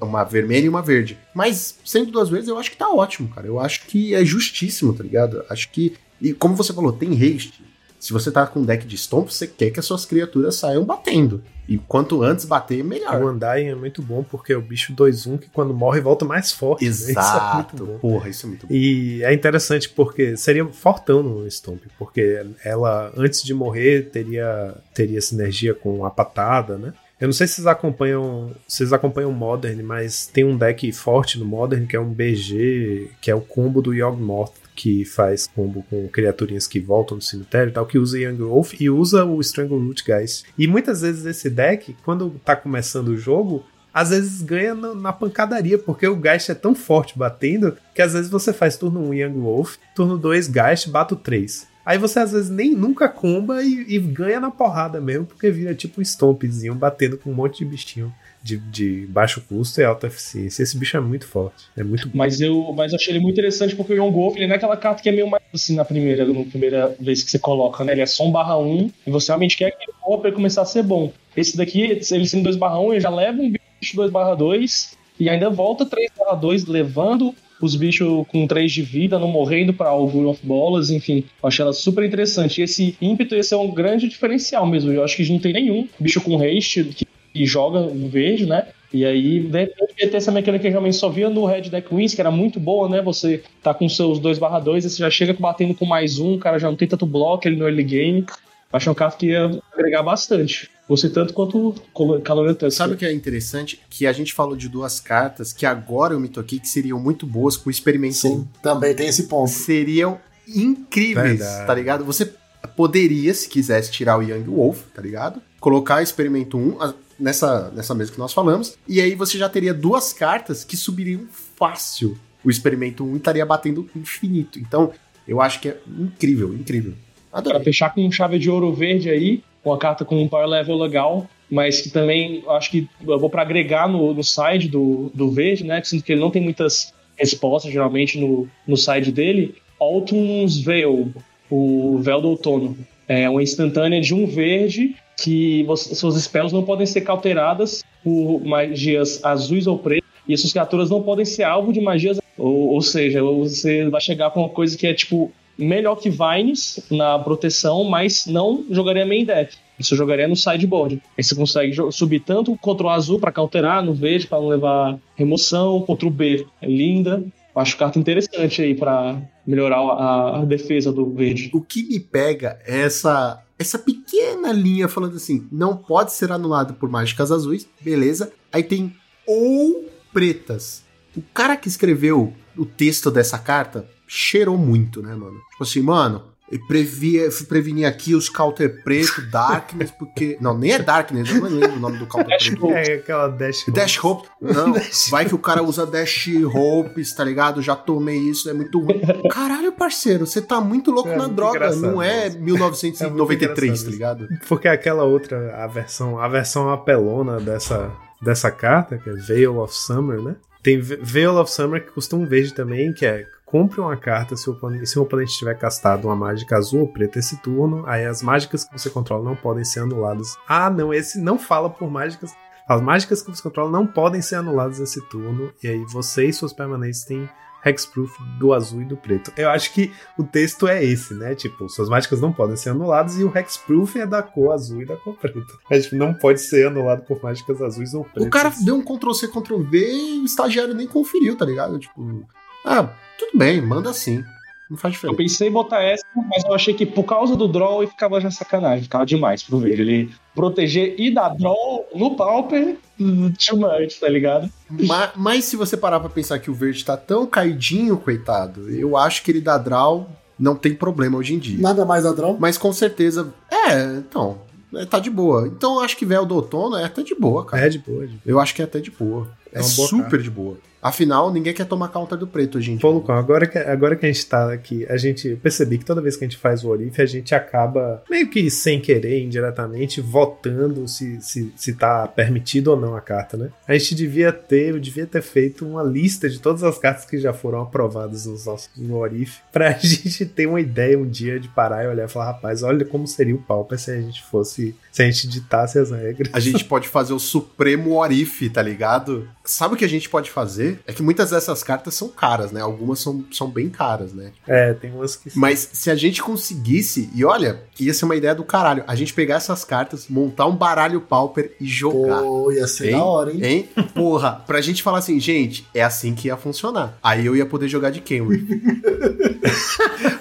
uma vermelha e uma verde. Mas sendo duas verdes, eu acho que tá ótimo, cara. Eu acho que é justíssimo, tá ligado? Acho que. E como você falou, tem haste. Se você tá com um deck de Stomp, você quer que as suas criaturas saiam batendo. E quanto antes bater, melhor. O Undying é muito bom porque é o bicho 2-1 que quando morre volta mais forte. Exato. Né? [laughs] Isso é Porra, isso é muito bom. E é interessante porque seria fortão no Stomp, porque ela, antes de morrer, teria, teria sinergia com a patada, né? Eu não sei se vocês acompanham, vocês acompanham Modern, mas tem um deck forte no Modern que é um BG, que é o combo do Yawgmoth que faz combo com criaturinhas que voltam do cemitério e tal, que usa Young Wolf e usa o Strangleroot Guys. E muitas vezes esse deck, quando tá começando o jogo, às vezes ganha na, na, pancadaria, porque o Geist é tão forte batendo que às vezes você faz turno 1 Young Wolf, turno 2 Geist, bato 3. Aí você às vezes nem nunca comba e, e ganha na porrada mesmo, porque vira tipo um stompzinho batendo com um monte de bichinho de, de baixo custo e alta eficiência. Esse bicho é muito forte. É muito Mas eu, mas eu achei ele muito interessante porque o John Golf, ele não é aquela carta que é meio mais assim na primeira, na primeira vez que você coloca, né? Ele é só um barra 1 e você realmente quer que ele para ele começar a ser bom. Esse daqui, ele sendo 2 barra 1, ele já leva um bicho 2 barra 2 e ainda volta 3 barra 2 levando os bichos com 3 de vida, não morrendo para o of Bolas, enfim. Eu achei ela super interessante. E esse ímpeto esse é um grande diferencial mesmo. Eu acho que não tem nenhum bicho com haste que e joga no verde, né? E aí, de ter essa mecânica que realmente só via no Red Deck Wins, que era muito boa, né? Você tá com seus 2/2 e você já chega batendo com mais um, o cara já não tem tanto bloco ele no early game. Acho um carro que ia agregar bastante. Você tanto quanto o Calorian Sabe o que é interessante? Que a gente falou de duas cartas que agora eu me toquei que seriam muito boas com o experimento. Sim, também tem esse ponto. Seriam incríveis, Verdade. tá ligado? Você poderia, se quisesse, tirar o Young Wolf, tá ligado? Colocar experimento 1, nessa, nessa mesa que nós falamos. E aí você já teria duas cartas que subiriam fácil. O experimento 1 estaria batendo infinito. Então, eu acho que é incrível, incrível. Adorei. Pra fechar com chave de ouro verde aí, uma carta com um power level legal, mas que também acho que eu vou para agregar no, no side do, do verde, né? Sinto que ele não tem muitas respostas geralmente no, no side dele. Autumn's Veil, o véu do outono. É uma instantânea de um verde que você, suas spells não podem ser cauteradas por magias azuis ou pretas, e essas criaturas não podem ser alvo de magias. Ou, ou seja, você vai chegar com uma coisa que é tipo melhor que Vines na proteção, mas não jogaria main deck. Isso jogaria no sideboard. Aí você consegue subir tanto contra o azul para counterar no verde, para não levar remoção, contra o B. É linda. Acho carta interessante aí para melhorar a, a, defesa do verde. O que me pega é essa essa pequena linha falando assim, não pode ser anulado por mágicas azuis, beleza? Aí tem ou pretas. O cara que escreveu o texto dessa carta cheirou muito, né, mano? Tipo assim, mano, previa, prevenir aqui os counter preto, [laughs] Darkness, porque. Não, nem é Darkness, eu não lembro o nome do counter preto. É aquela Dash Hope. Dash Hope. Não, vai que o cara usa Dash Hopes, tá ligado? Já tomei isso, é muito ruim. Caralho, parceiro, você tá muito louco é, na muito droga, não é 1993, é tá ligado? Porque aquela outra, a versão, a versão apelona dessa, dessa carta, que é Veil of Summer, né? Tem Veil of Summer que custa um verde também, que é compre uma carta se o, oponente, se o oponente tiver castado uma mágica azul ou preta esse turno, aí as mágicas que você controla não podem ser anuladas. Ah, não, esse não fala por mágicas. As mágicas que você controla não podem ser anuladas esse turno, e aí você e suas permanentes têm hexproof do azul e do preto. Eu acho que o texto é esse, né? Tipo, suas mágicas não podem ser anuladas e o hexproof é da cor azul e da cor preta. A gente não pode ser anulado por mágicas azuis ou pretas. O cara deu um Ctrl C, Ctrl V e o estagiário nem conferiu, tá ligado? Tipo, ah, tudo bem, manda assim. Não faz diferença. Eu pensei em botar essa, mas eu achei que por causa do draw ficava já sacanagem, ficava demais pro ver. Ele proteger e dar draw no Pauper, [laughs] too much, tá ligado? Mas, mas, se você parar pra pensar que o verde tá tão caidinho, coitado, eu acho que ele dá draw não tem problema hoje em dia. Nada mais dá draw? Mas com certeza. É, então. É, tá de boa. Então eu acho que véu do outono é até de boa, cara. É de boa, de boa. Eu acho que é até de boa. É, é super de boa. Afinal, ninguém quer tomar counter do preto, gente. Pô, Lucão, agora que, agora que a gente tá aqui, a gente percebi que toda vez que a gente faz o Orif, a gente acaba meio que sem querer, indiretamente, votando se, se, se tá permitido ou não a carta, né? A gente devia ter, eu devia ter feito uma lista de todas as cartas que já foram aprovadas nos nossos, no Orif, [laughs] pra gente ter uma ideia um dia de parar e olhar e falar, rapaz, olha como seria o Pauper se a gente fosse, se a gente ditasse as regras. A gente pode fazer o Supremo Orif, tá ligado? Sabe o que a gente pode fazer? É que muitas dessas cartas são caras, né? Algumas são, são bem caras, né? É, tem umas que. Mas se a gente conseguisse, e olha, ia ser uma ideia do caralho, a gente pegar essas cartas, montar um baralho pauper e jogar. Pô, ia ser hein? da hora, hein? Hein? Porra, pra gente falar assim, gente, é assim que ia funcionar. Aí eu ia poder jogar de Kenry. [laughs]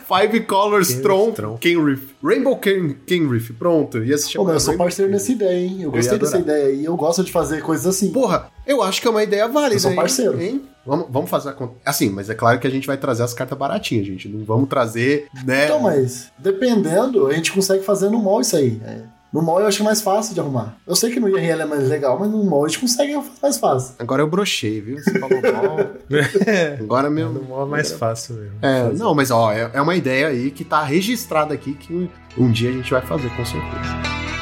Five Colors Tron, Kenriff. Rainbow Ken, Kenriff, pronto. Ia se chamar Pô, eu sou parceiro nessa ideia, hein? Eu gostei dessa ideia e eu gosto de fazer coisas assim. Porra, eu acho que é uma ideia válida. Eu sou parceiro. Hein? Vamos, vamos fazer a conta. Assim, mas é claro que a gente vai trazer as cartas baratinhas, gente. Não vamos trazer, né? Então, mas dependendo, a gente consegue fazer no mall isso aí. É. No mall eu acho mais fácil de arrumar. Eu sei que no IRL é mais legal, mas no mall a gente consegue mais fácil. Agora eu brochei, viu? Você falou mall. [laughs] Agora mesmo. No mall é mais fácil mesmo. É, não, mas ó, é, é uma ideia aí que tá registrada aqui que um dia a gente vai fazer, com certeza.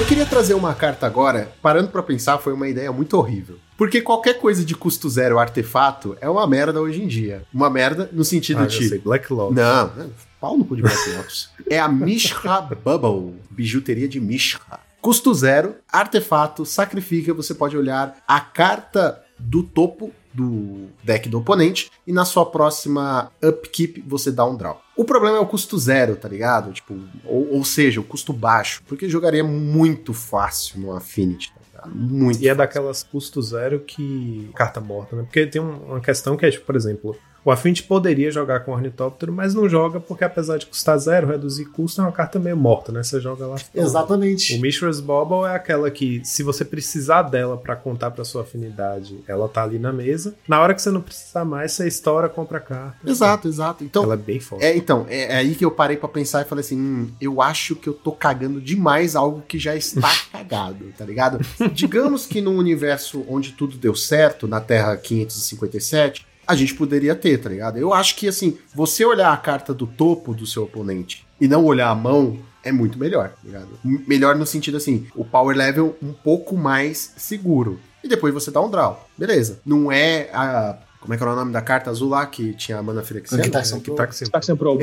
Eu queria trazer uma carta agora, parando para pensar, foi uma ideia muito horrível. Porque qualquer coisa de custo zero artefato é uma merda hoje em dia. Uma merda no sentido ah, de. Sei, Black Lotus. Não, pau no cu de Black Lotus. é a Mishra Bubble, bijuteria de Mishra. Custo zero, artefato, sacrifica, você pode olhar a carta do topo do deck do oponente e na sua próxima upkeep você dá um draw. O problema é o custo zero, tá ligado? Tipo, ou, ou seja, o custo baixo, porque jogaria muito fácil no Affinity. Tá muito. E é daquelas custo zero que carta morta, né? Porque tem uma questão que é, tipo, por exemplo, o Affinity poderia jogar com Ornitóptero, mas não joga porque, apesar de custar zero, reduzir custo é uma carta meio morta, né? Você joga lá. Exatamente. O Mishra's Bobble é aquela que, se você precisar dela para contar para sua afinidade, ela tá ali na mesa. Na hora que você não precisar mais, você estoura, compra a carta. Exato, exato. Então, ela é bem forte. É, então, é, é aí que eu parei para pensar e falei assim: hum, eu acho que eu tô cagando demais algo que já está [laughs] cagado, tá ligado? Digamos que num universo onde tudo deu certo, na Terra 557, a gente poderia ter, tá ligado? Eu acho que, assim, você olhar a carta do topo do seu oponente e não olhar a mão é muito melhor, tá ligado? Melhor no sentido assim, o power level um pouco mais seguro. e depois você dá um draw. Beleza. Não é a. Como é que era o nome da carta azul lá que tinha a mana Firexiana? Gitaxian Probe.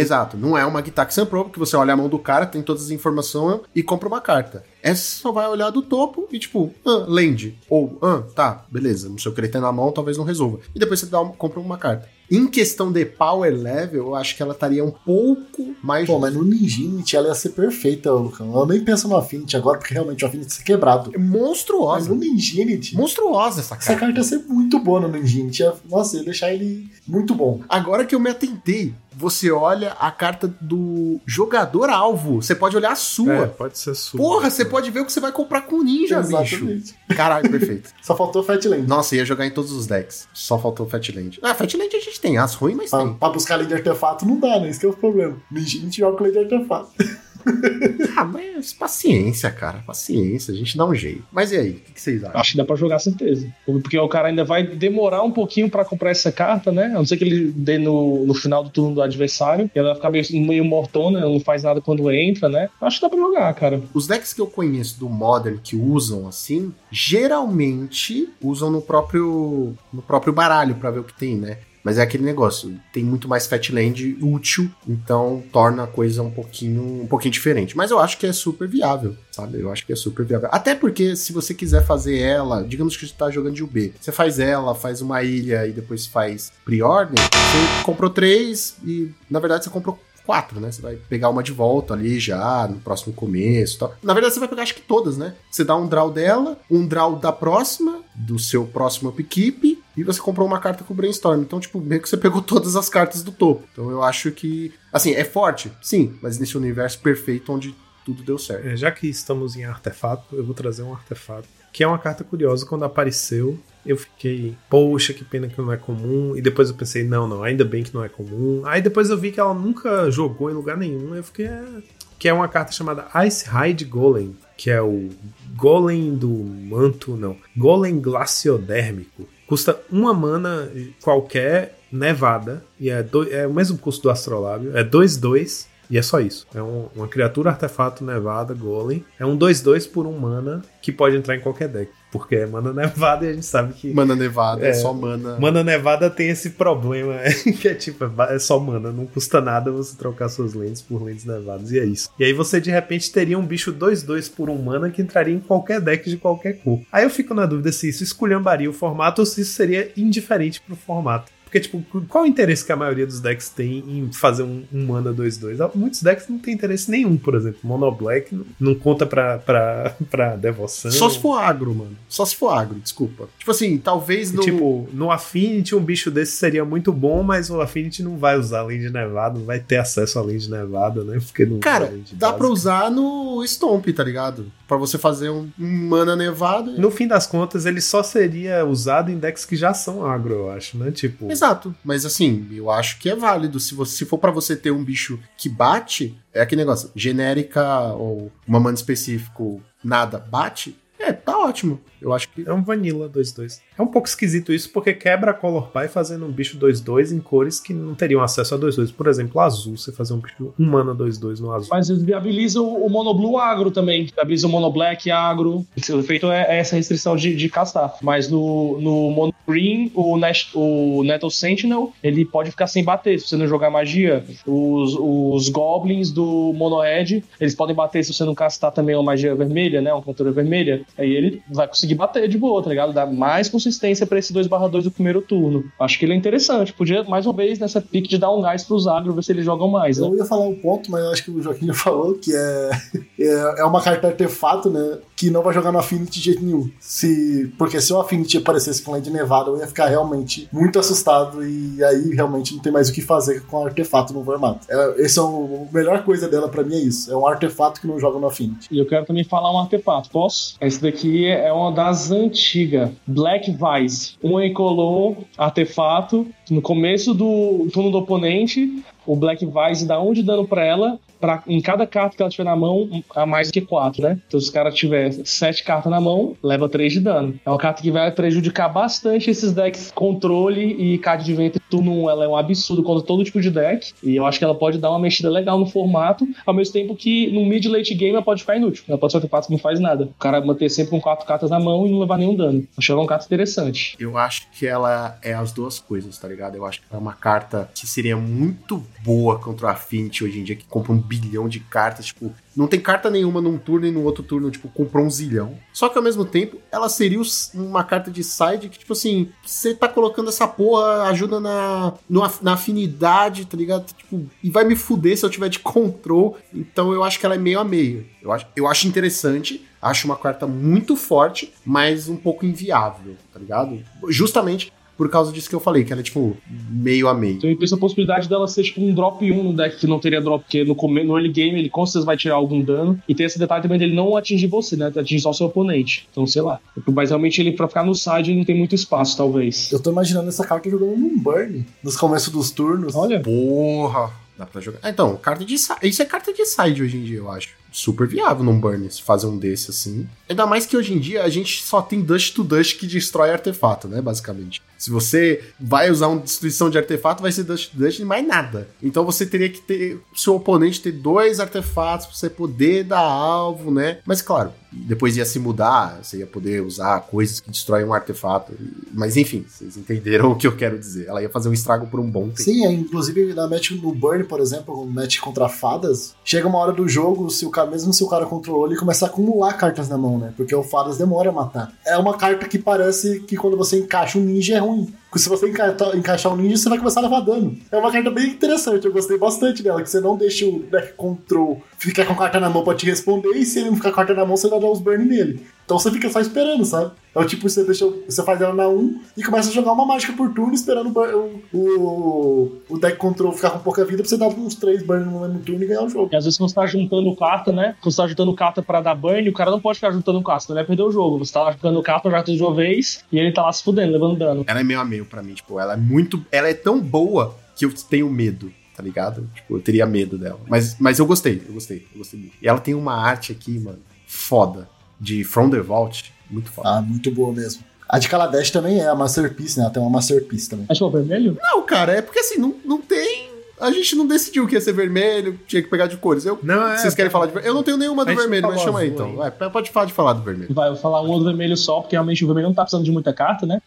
Exato, não é uma Gitaxian Probe que você olha a mão do cara, tem todas as informações e compra uma carta. Essa só vai olhar do topo e tipo, ah, land. Ou, ah, tá, beleza, no seu creta na mão talvez não resolva. E depois você dá uma- compra uma carta. Em questão de power level, eu acho que ela estaria um pouco mais. Pô, mas no Ninjinity ela ia ser perfeita, Lucão. Eu nem penso no Affinity agora, porque realmente o Affinity ia ser quebrado. Mas monstruosa. no Ninjinity, Monstruosa essa essa carta. carta ia ser muito boa no Ninjinity. Nossa, ia deixar ele muito bom. Agora que eu me atentei, você olha a carta do jogador alvo. Você pode olhar a sua. É, pode ser sua. Porra, você pode ver o que você vai comprar com o ninja, bicho. Exatamente. Caralho, perfeito. [laughs] Só faltou Fatland. Nossa, ia jogar em todos os decks. Só faltou Fatland. Ah, Fatland a gente tem. As ruins, mas Pra, tem. pra buscar lei de artefato não dá, né? Isso que é o problema. Ninjinity joga com lei de artefato. [laughs] Ah, mas paciência, cara. Paciência. A gente dá um jeito. Mas e aí? O que, que vocês acham? Acho que dá pra jogar certeza. Porque o cara ainda vai demorar um pouquinho pra comprar essa carta, né? A não ser que ele dê no, no final do turno do adversário. E ela vai ficar meio, meio mortona, não faz nada quando entra, né? Acho que dá pra jogar, cara. Os decks que eu conheço do Modern que usam assim, geralmente usam no próprio no próprio baralho pra ver o que tem, né? Mas é aquele negócio, tem muito mais Fatland útil, então torna a coisa um pouquinho, um pouquinho diferente. Mas eu acho que é super viável, sabe? Eu acho que é super viável. Até porque se você quiser fazer ela, digamos que você tá jogando de UB, você faz ela, faz uma ilha e depois faz pre-ordem, você comprou três e na verdade você comprou quatro, né? Você vai pegar uma de volta ali já, no próximo começo e tal. Na verdade, você vai pegar acho que todas, né? Você dá um draw dela, um draw da próxima, do seu próximo upkeep, e você comprou uma carta com o Brainstorm. Então, tipo, meio que você pegou todas as cartas do topo. Então eu acho que. Assim, é forte? Sim, mas nesse universo perfeito onde tudo deu certo. É, já que estamos em artefato, eu vou trazer um artefato. Que é uma carta curiosa. Quando apareceu, eu fiquei, poxa, que pena que não é comum. E depois eu pensei, não, não, ainda bem que não é comum. Aí depois eu vi que ela nunca jogou em lugar nenhum. Eu fiquei, é... que é uma carta chamada Ice Hide Golem, que é o Golem do manto, não, Golem glaciodérmico. Custa uma mana qualquer nevada e é, do- é o mesmo custo do Astrolábio, é 2-2 e é só isso. É um- uma criatura artefato nevada, golem. É um 2-2 por um mana que pode entrar em qualquer deck. Porque é mana nevada e a gente sabe que. Mana nevada, é, É. só mana. Mana nevada tem esse problema, [laughs] que é tipo, é é só mana, não custa nada você trocar suas lentes por lentes nevadas, e é isso. E aí você de repente teria um bicho 2-2 por um mana que entraria em qualquer deck de qualquer cor. Aí eu fico na dúvida se isso esculhambaria o formato ou se isso seria indiferente pro formato. Porque, tipo, qual o interesse que a maioria dos decks tem em fazer um, um mana 2-2? Muitos decks não tem interesse nenhum, por exemplo. Mono Black não, não conta pra, pra, pra devoção. Só se for agro, mano. Só se for agro, desculpa. Tipo assim, talvez no. Tipo, no Affinity um bicho desse seria muito bom, mas o Affinity não vai usar além de nevada, não vai ter acesso além de nevada, né? Porque não Cara, dá básica. pra usar no Stomp, tá ligado? Pra você fazer um, um mana nevado. No fim das contas, ele só seria usado em decks que já são agro, eu acho, né? Tipo, Exato, mas assim, eu acho que é válido. Se, você, se for pra você ter um bicho que bate, é aquele negócio, genérica ou uma mana específico, nada bate, é, tá ótimo. Eu acho que. é um Vanilla 2-2. É um pouco esquisito isso, porque quebra a Color Pie fazendo um bicho 2-2 em cores que não teriam acesso a 2-2. Por exemplo, azul, você fazer um bicho um mana 2-2 no azul. Mas eles viabilizam o Monoblue agro também. Viabilizam o Mono Black agro. O efeito é é essa restrição de, de castar. Mas no, no Mono Green, o, Nash, o Nettle Sentinel, ele pode ficar sem bater se você não jogar magia. Os, os Goblins do Mono Red, eles podem bater se você não castar também uma magia vermelha, né? Uma criatura vermelha. Aí ele vai conseguir bater de boa, tá ligado? Dá mais consistência pra esse 2/2 do primeiro turno. Acho que ele é interessante. Podia, mais uma vez, nessa pick de dar um gás pros agro, ver se eles jogam mais, né? Eu ia falar um ponto, mas eu acho que o Joaquim já falou, que é, [laughs] é, é uma carta artefato, né? Que não vai jogar no Affinity de jeito nenhum. Se, porque se o Affinity aparecesse com Land Nevada, eu ia ficar realmente muito assustado e aí realmente não tem mais o que fazer com artefato no formato. É, esse é o, a melhor coisa dela pra mim é isso. É um artefato que não joga no Affinity. E eu quero também falar um artefato, posso? Esse daqui é uma das antigas, Black Vice. Um incolor artefato no começo do turno do oponente. O Black Vise dá um de dano pra ela, pra, em cada carta que ela tiver na mão, a mais que quatro, né? Então, se o cara tiver sete cartas na mão, leva três de dano. É uma carta que vai prejudicar bastante esses decks controle e card de vento turno 1. Ela é um absurdo contra todo tipo de deck. E eu acho que ela pode dar uma mexida legal no formato, ao mesmo tempo que no mid-late game ela pode ficar inútil. Ela pode ser artefato que não faz nada. O cara manter sempre com quatro cartas na mão e não levar nenhum dano. Acho ela uma carta interessante. Eu acho que ela é as duas coisas, tá ligado? Eu acho que é uma carta que seria muito boa contra o Affinity hoje em dia, que compra um bilhão de cartas, tipo, não tem carta nenhuma num turno e no outro turno, tipo, comprou um zilhão. Só que ao mesmo tempo, ela seria uma carta de side que, tipo assim, você tá colocando essa porra, ajuda na, na afinidade, tá ligado? Tipo, e vai me fuder se eu tiver de control. Então eu acho que ela é meio a meio. Eu acho, eu acho interessante. Acho uma carta muito forte, mas um pouco inviável, tá ligado? Justamente por causa disso que eu falei, que ela é tipo meio a meio. Então eu penso a possibilidade dela ser tipo um drop 1 no deck que não teria drop, porque no, no early game ele com certeza vai tirar algum dano. E tem esse detalhe também dele não atingir você, né? Atingir só o seu oponente. Então, sei lá. Mas realmente ele, pra ficar no side, ele não tem muito espaço, talvez. Eu tô imaginando essa carta jogando num burn nos começos dos turnos. Olha. Porra! Dá pra jogar. Ah, então, carta de Isso é carta de side hoje em dia, eu acho super viável num burn fazer um desse assim. Ainda mais que hoje em dia a gente só tem Dust to Dust que destrói artefato, né? Basicamente. Se você vai usar uma destruição de artefato, vai ser Dust to Dust e mais nada. Então você teria que ter. Seu oponente ter dois artefatos pra você poder dar alvo, né? Mas claro, depois ia se mudar, você ia poder usar coisas que destroem um artefato. Mas enfim, vocês entenderam [laughs] o que eu quero dizer. Ela ia fazer um estrago por um bom tempo. Sim, é, inclusive na match no Burn, por exemplo, no match contra fadas, chega uma hora do jogo, se o cara, mesmo se o cara controlou, ele começa a acumular cartas na mão, né? Porque o fadas demora a matar. É uma carta que parece que quando você encaixa um ninja é ruim. Porque se você encaixar um ninja, você vai começar a levar dano. É uma carta bem interessante, eu gostei bastante dela, que você não deixa o deck control ficar com a carta na mão pra te responder, e se ele não ficar com a carta na mão, você vai dar os burn nele. Então você fica só esperando, sabe? É o tipo, você deixa. Você faz ela na 1 e começa a jogar uma mágica por turno, esperando o, o, o deck control ficar com pouca vida pra você dar uns 3 burn no mesmo turno e ganhar o jogo. E às vezes quando você tá juntando carta, né? Quando você tá juntando carta pra dar burn, o cara não pode ficar juntando carta, senão ele vai perder o jogo. Você tá lá juntando carta já de uma vez e ele tá lá se fudendo, levando dano. Ela é meio a meio pra mim, tipo, ela é muito. Ela é tão boa que eu tenho medo tá ligado? Tipo, eu teria medo dela. Mas, mas eu gostei, eu gostei, eu gostei muito. E ela tem uma arte aqui, mano, foda, de From the Vault, muito foda. Ah, muito boa mesmo. A de Kaladesh também é a Masterpiece, né? Ela tem uma Masterpiece também. Acho que é o vermelho? Não, cara, é porque assim, não, não tem a gente não decidiu que ia ser vermelho, tinha que pegar de cores. Eu, não, é, Vocês querem falar de vermelho? Eu não tenho nenhuma do vermelho, mas chama aí então. Vai, pode falar de falar do vermelho. Vai, eu vou falar uma do vermelho só, porque realmente o vermelho não tá precisando de muita carta, né?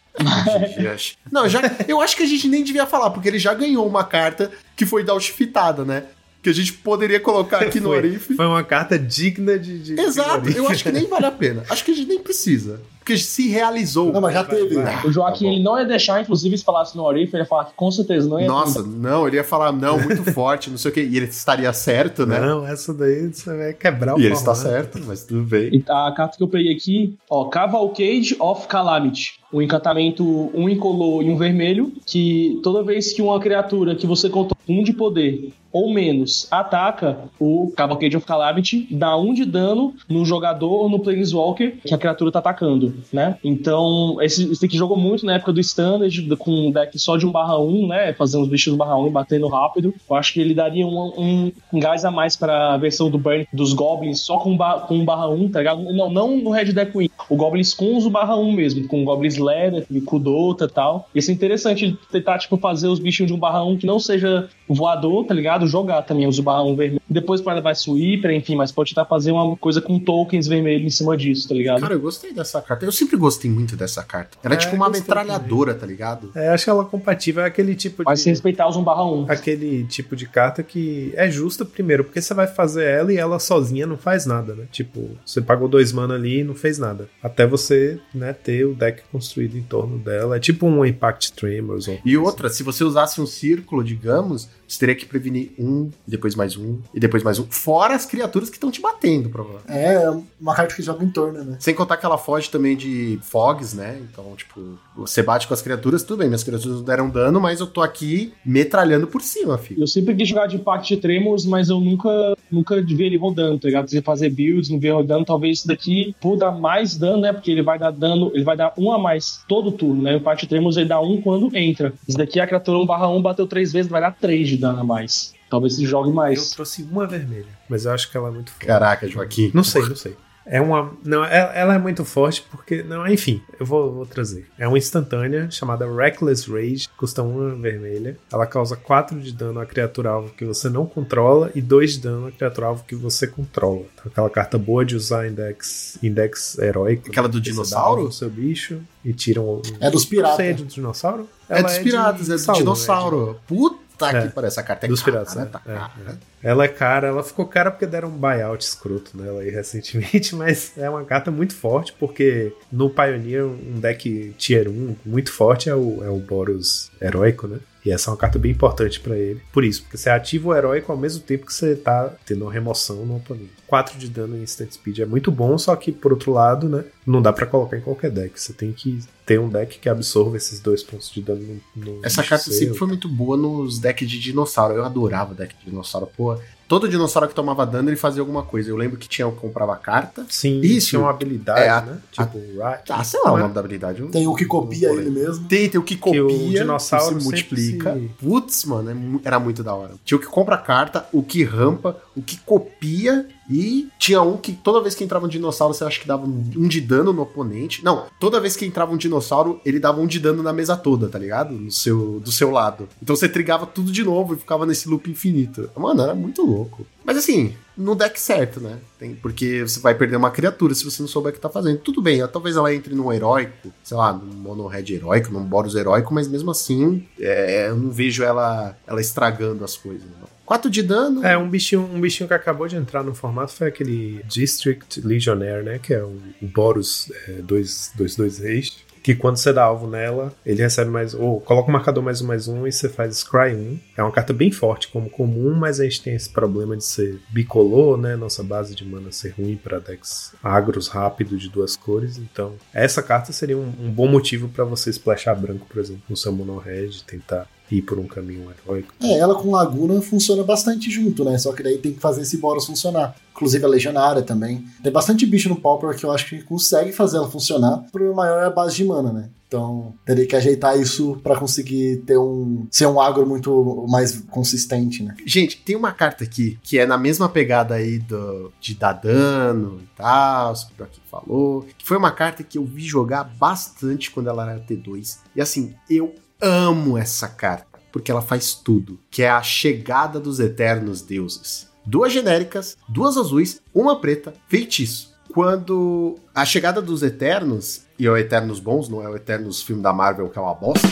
não, já, eu acho que a gente nem devia falar, porque ele já ganhou uma carta que foi fitada, né? que a gente poderia colocar aqui no Orif. Foi uma carta digna de. de Exato, de eu acho que nem vale a pena. Acho que a gente nem precisa. Porque se realizou. Não, mas já teve. Ah, o Joaquim, tá ele não ia deixar, inclusive, se falasse no Orif, ele ia falar que com certeza não ia. Nossa, não, ele ia falar não, muito [laughs] forte, não sei o quê. E ele estaria certo, né? Não, essa daí você vai quebrar o E ele está certo, mas tudo bem. E a carta que eu peguei aqui, ó, Cavalcade of Calamity. Um encantamento, um incolor e um vermelho, que toda vez que uma criatura que você contou um de poder ou menos ataca o Cavalcade of Calamity, dá um de dano no jogador ou no Planeswalker que a criatura tá atacando, né? Então, esse, esse aqui jogou muito na época do Standard, com um deck só de 1 barra 1, né? Fazendo os bichos 1 barra 1 e batendo rápido. Eu acho que ele daria um, um gás a mais pra versão do Burn dos Goblins só com, com 1 barra 1, tá ligado? Não, não no Red Deck Win. O Goblins com os 1 barra 1 mesmo, com Goblins Leather, Kudota e tal. Isso é interessante tentar, tipo, fazer os bichos de 1 barra 1 que não seja voador, tá ligado? Jogar também os barra 1 vermelho. Depois para levar sweeper, enfim, mas pode tentar fazer uma coisa com tokens vermelhos em cima disso, tá ligado? Cara, eu gostei dessa carta. Eu sempre gostei muito dessa carta. Ela é, é tipo uma metralhadora, também. tá ligado? É, acho que ela é compatível, é aquele tipo Vai de... se respeitar os 1 barra 1. Aquele tipo de carta que é justa, primeiro, porque você vai fazer ela e ela sozinha não faz nada, né? Tipo, você pagou dois mana ali e não fez nada. Até você, né, ter o deck construído em torno dela. É tipo um Impact Tremors. e outra, assim. se você usasse um círculo, digamos, você teria que prevenir um, depois mais um, e depois mais um. Fora as criaturas que estão te batendo, provavelmente. É, uma carta que joga em torno, né? Sem contar que ela foge também de fogs, né? Então, tipo, você bate com as criaturas, tudo bem, minhas criaturas não deram dano, mas eu tô aqui metralhando por cima, filho. Eu sempre quis jogar de Pact Tremors, mas eu nunca, nunca vi ele rodando, tá ligado? Você fazer builds, não ver rodando, talvez isso daqui por dar mais dano, né? Porque ele vai dar dano, ele vai dar um a mais todo turno, né? O Pact Tremors ele dá um quando entra. Isso daqui a criatura 1 barra 1 bateu três vezes, vai dar três de dano a mais. Talvez se jogue Eu mais. trouxe uma vermelha, mas eu acho que ela é muito forte. Caraca, Joaquim. Não sei, não sei. É uma. Não, ela, ela é muito forte porque. Não, enfim, eu vou, vou trazer. É uma instantânea chamada Reckless Rage, custa uma vermelha. Ela causa 4 de dano a criatura alvo que você não controla e 2 de dano a criatura alvo que você controla. Então, aquela carta boa de usar index, index heróico. Aquela do Você dinossauro? no seu bicho e tira um. É dos Não piratas. sei, é do dinossauro? É Ela dos piratas, é do sauro, dinossauro. Puta É. que pariu. Essa carta é Dos cara, piratas, né? tá É, cara. é. Ela é cara, ela ficou cara porque deram um buyout escroto nela aí recentemente, [laughs] mas é uma carta muito forte, porque no Pioneer, um deck tier 1 muito forte é o, é o Boros heróico, né? E essa é uma carta bem importante pra ele. Por isso, porque você ativa o heróico ao mesmo tempo que você tá tendo uma remoção no oponente. 4 de dano em instant speed é muito bom, só que por outro lado, né? Não dá pra colocar em qualquer deck. Você tem que ter um deck que absorva esses dois pontos de dano no, no Essa carta sempre foi muito boa nos decks de dinossauro. Eu adorava deck de dinossauro. Pô, todo dinossauro que tomava dano, ele fazia alguma coisa. Eu lembro que tinha que comprava carta. Sim, Isso. tinha uma habilidade, É, a- né? Tipo, Right. Ah, sei lá o Não é? nome da habilidade. eu- Tem o que copia ele mesmo. Tem, tem o que copia, o dinossauro se multiplica. se- Putz, mano, é era muito da hora. Tinha o que compra carta, o que rampa, o que copia e tinha um que toda vez que entrava um dinossauro, você acha que dava um de dano no oponente. Não, toda vez que entrava um dinossauro, ele dava um de dano na mesa toda, tá ligado? No seu, do seu lado. Então você trigava tudo de novo e ficava nesse loop infinito. Mano, era muito louco. Mas assim, no deck certo, né? Tem, porque você vai perder uma criatura se você não souber o que tá fazendo. Tudo bem, talvez ela entre num heróico, sei lá, num mono red heróico, num Boros heróico, mas mesmo assim, é, eu não vejo ela, ela estragando as coisas. Não. 4 de dano. É, um bichinho, um bichinho que acabou de entrar no formato foi aquele District Legionnaire, né? Que é o, Boros 222 Reis. Que quando você dá alvo nela, ele recebe mais. Ou coloca o marcador mais um mais um e você faz Scry 1. É uma carta bem forte como comum, mas a gente tem esse problema de ser bicolor, né? Nossa base de mana ser ruim para decks agros rápido de duas cores. Então, essa carta seria um, um bom motivo para você splashar branco, por exemplo, no seu mono red, tentar ir por um caminho heróico. É, ela com Laguna funciona bastante junto, né? Só que daí tem que fazer esse Boros funcionar. Inclusive a Legionária também. Tem bastante bicho no Pauper que eu acho que consegue fazer ela funcionar. O problema maior é a base de mana, né? Então teria que ajeitar isso pra conseguir ter um. ser um agro muito mais consistente, né? Gente, tem uma carta aqui que é na mesma pegada aí do, de dar dano e tal, isso que o Joaquim falou. Que foi uma carta que eu vi jogar bastante quando ela era T2. E assim, eu amo essa carta, porque ela faz tudo, que é a chegada dos eternos deuses. Duas genéricas, duas azuis, uma preta, feitiço. Quando a chegada dos Eternos, e é o Eternos bons, não é o Eternos filme da Marvel que é uma bosta,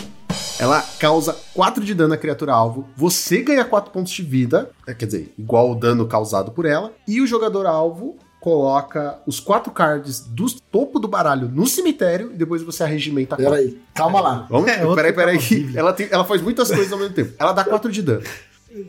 ela causa 4 de dano à criatura alvo, você ganha 4 pontos de vida, é, quer dizer, igual o dano causado por ela, e o jogador alvo coloca os quatro cards do topo do baralho no cemitério e depois você arregimenta Pera aí, calma lá. Vamos? É, peraí, peraí. Ela, tem, ela faz muitas coisas ao mesmo tempo. Ela dá 4 de dano.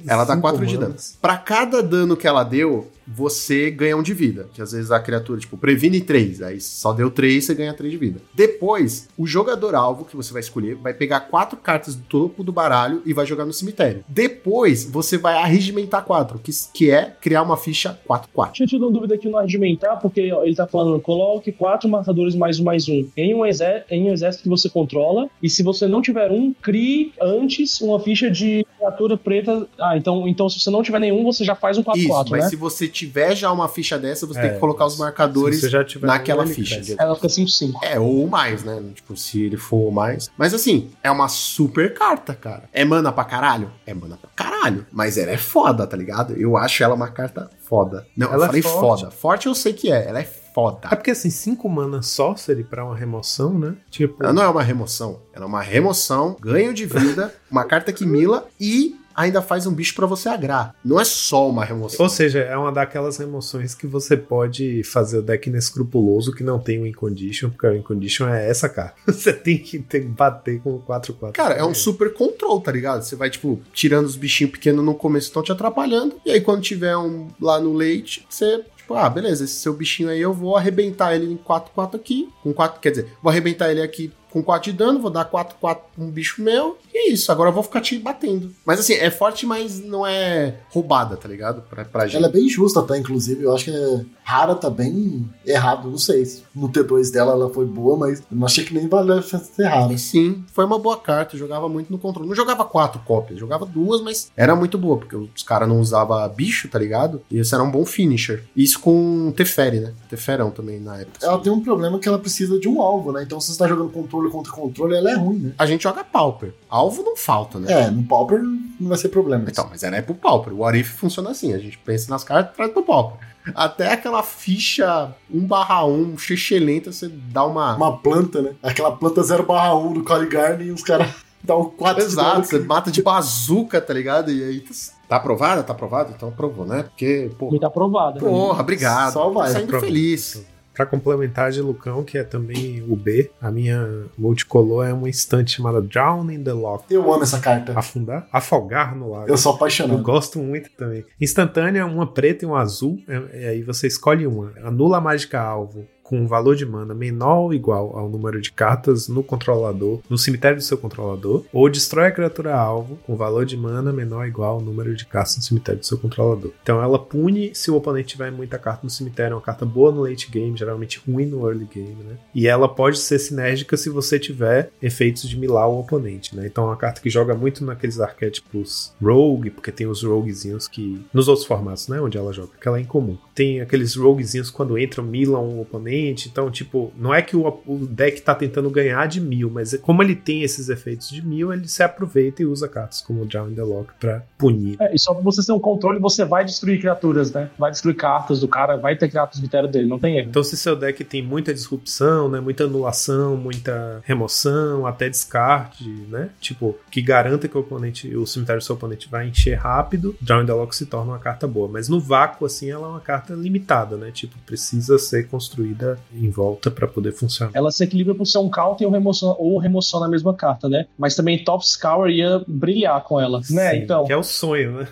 Ela dá Cinco 4 de dano. Pra cada dano que ela deu, você ganha um de vida. Que às vezes a criatura, tipo, previne 3. Aí só deu 3, você ganha 3 de vida. Depois, o jogador alvo que você vai escolher vai pegar quatro cartas do topo do baralho e vai jogar no cemitério. Depois, você vai arregimentar 4, que, que é criar uma ficha 4-4. Tinha tido uma dúvida aqui no arregimentar, porque ó, ele tá falando, coloque quatro marcadores mais um mais um em um, em um exército que você controla, e se você não tiver um, crie antes uma ficha de criatura preta. Ah, então, então se você não tiver nenhum, você já faz um 4-4, Isso, mas né? se você tiver já uma ficha dessa, você É, tem que colocar os marcadores você já tiver naquela ficha. Ela fica 5-5. É, ou mais, né? Tipo, se ele for mais. Mas assim, é uma super carta, cara. É mana pra caralho? É mana pra caralho. Mas ela é foda, tá ligado? Eu acho ela uma carta foda. Não, Ela eu falei é forte. foda. Forte eu sei que é. Ela é foda. É porque assim, 5 mana sorcery pra uma remoção, né? Tipo, Ela não é uma remoção. Ela é uma remoção, ganho de vida, uma carta que mila e ainda faz um bicho pra você agrar. Não é só uma remoção. Ou seja, é uma daquelas remoções que você pode fazer o deck inescrupuloso que não tem o win condition, porque o win condition é essa carta. [laughs] Você tem que ter, bater com o 4-4. Cara, é um super control, tá ligado? Você vai, tipo, tirando os bichinhos pequenos no começo que estão te atrapalhando. E aí, quando tiver um lá no leite, você, tipo, ah, beleza, esse seu bichinho aí eu vou arrebentar ele em 4-4 aqui. Com 4, quer dizer, vou arrebentar ele aqui com 4 de dano, vou dar 4, 4 pra um bicho meu, e é isso. Agora eu vou ficar te batendo. Mas assim, é forte, mas não é roubada, tá ligado? Pra, pra gente. Ela é bem justa até, inclusive. Eu acho que é rara tá bem errado, não sei. No T2 dela ela foi boa, mas eu não achei que nem valeu ser rara. Sim, foi uma boa carta, jogava muito no controle. Não jogava quatro cópias, jogava duas, mas era muito boa, porque os caras não usavam bicho, tá ligado? E esse era um bom finisher. Isso com Teferi, né? Teferão também na época. Ela tem um problema que ela precisa de um alvo, né? Então se você tá jogando controle contra controle, ela é ruim, né? A gente joga Pauper. Alvo não falta, né? É, no Pauper não vai ser problema. Então, mas era é pro Pauper. O Arif funciona assim, a gente pensa nas cartas, traz pro Pauper. Até aquela ficha 1 barra 1, lenta, você dá uma. Uma planta, né? Aquela planta 0 barra 1 do Caligarn e os caras dão 4 Exato, você mata de bazuca, tá ligado? E aí. Tá aprovada? Tá aprovada? Então aprovou, né? Porque, porra. Tá aprovada. Porra, obrigado. Só vai. Tô saindo feliz. Pra complementar de Lucão, que é também o B, a minha multicolor é uma instante chamada Drown in the Lock. Eu amo essa carta. Afundar? Afogar no lago. Eu sou apaixonado. Eu gosto muito também. Instantânea, uma preta e um azul. E aí você escolhe uma. Anula a mágica alvo com um valor de mana menor ou igual ao número de cartas no controlador, no cemitério do seu controlador, ou destrói a criatura alvo com valor de mana menor ou igual ao número de cartas no cemitério do seu controlador. Então ela pune se o oponente tiver muita carta no cemitério, é uma carta boa no late game, geralmente ruim no early game, né? E ela pode ser sinérgica se você tiver efeitos de milar o oponente, né? Então é uma carta que joga muito naqueles arquétipos rogue, porque tem os roguezinhos que nos outros formatos, né, onde ela joga, que ela é incomum. Tem aqueles roguezinhos quando entram milam o oponente então, tipo, não é que o, o deck tá tentando ganhar de mil, mas é como ele tem esses efeitos de mil, ele se aproveita e usa cartas como o Drown the Lock pra punir. É, e só pra você ter um controle, você vai destruir criaturas, né? Vai destruir cartas do cara, vai ter criaturas vitério dele, não tem erro. Então, se seu deck tem muita disrupção, né? Muita anulação, muita remoção, até descarte, né? Tipo, que garanta que o oponente, o cemitério do seu oponente vai encher rápido, Drown the Lock se torna uma carta boa. Mas no vácuo, assim, ela é uma carta limitada, né? Tipo, precisa ser construída em volta para poder funcionar. Ela se equilibra por ser um counter ou remoção, ou remoção na mesma carta, né? Mas também Top Scour ia brilhar com ela, né? Então. Que é o sonho, né?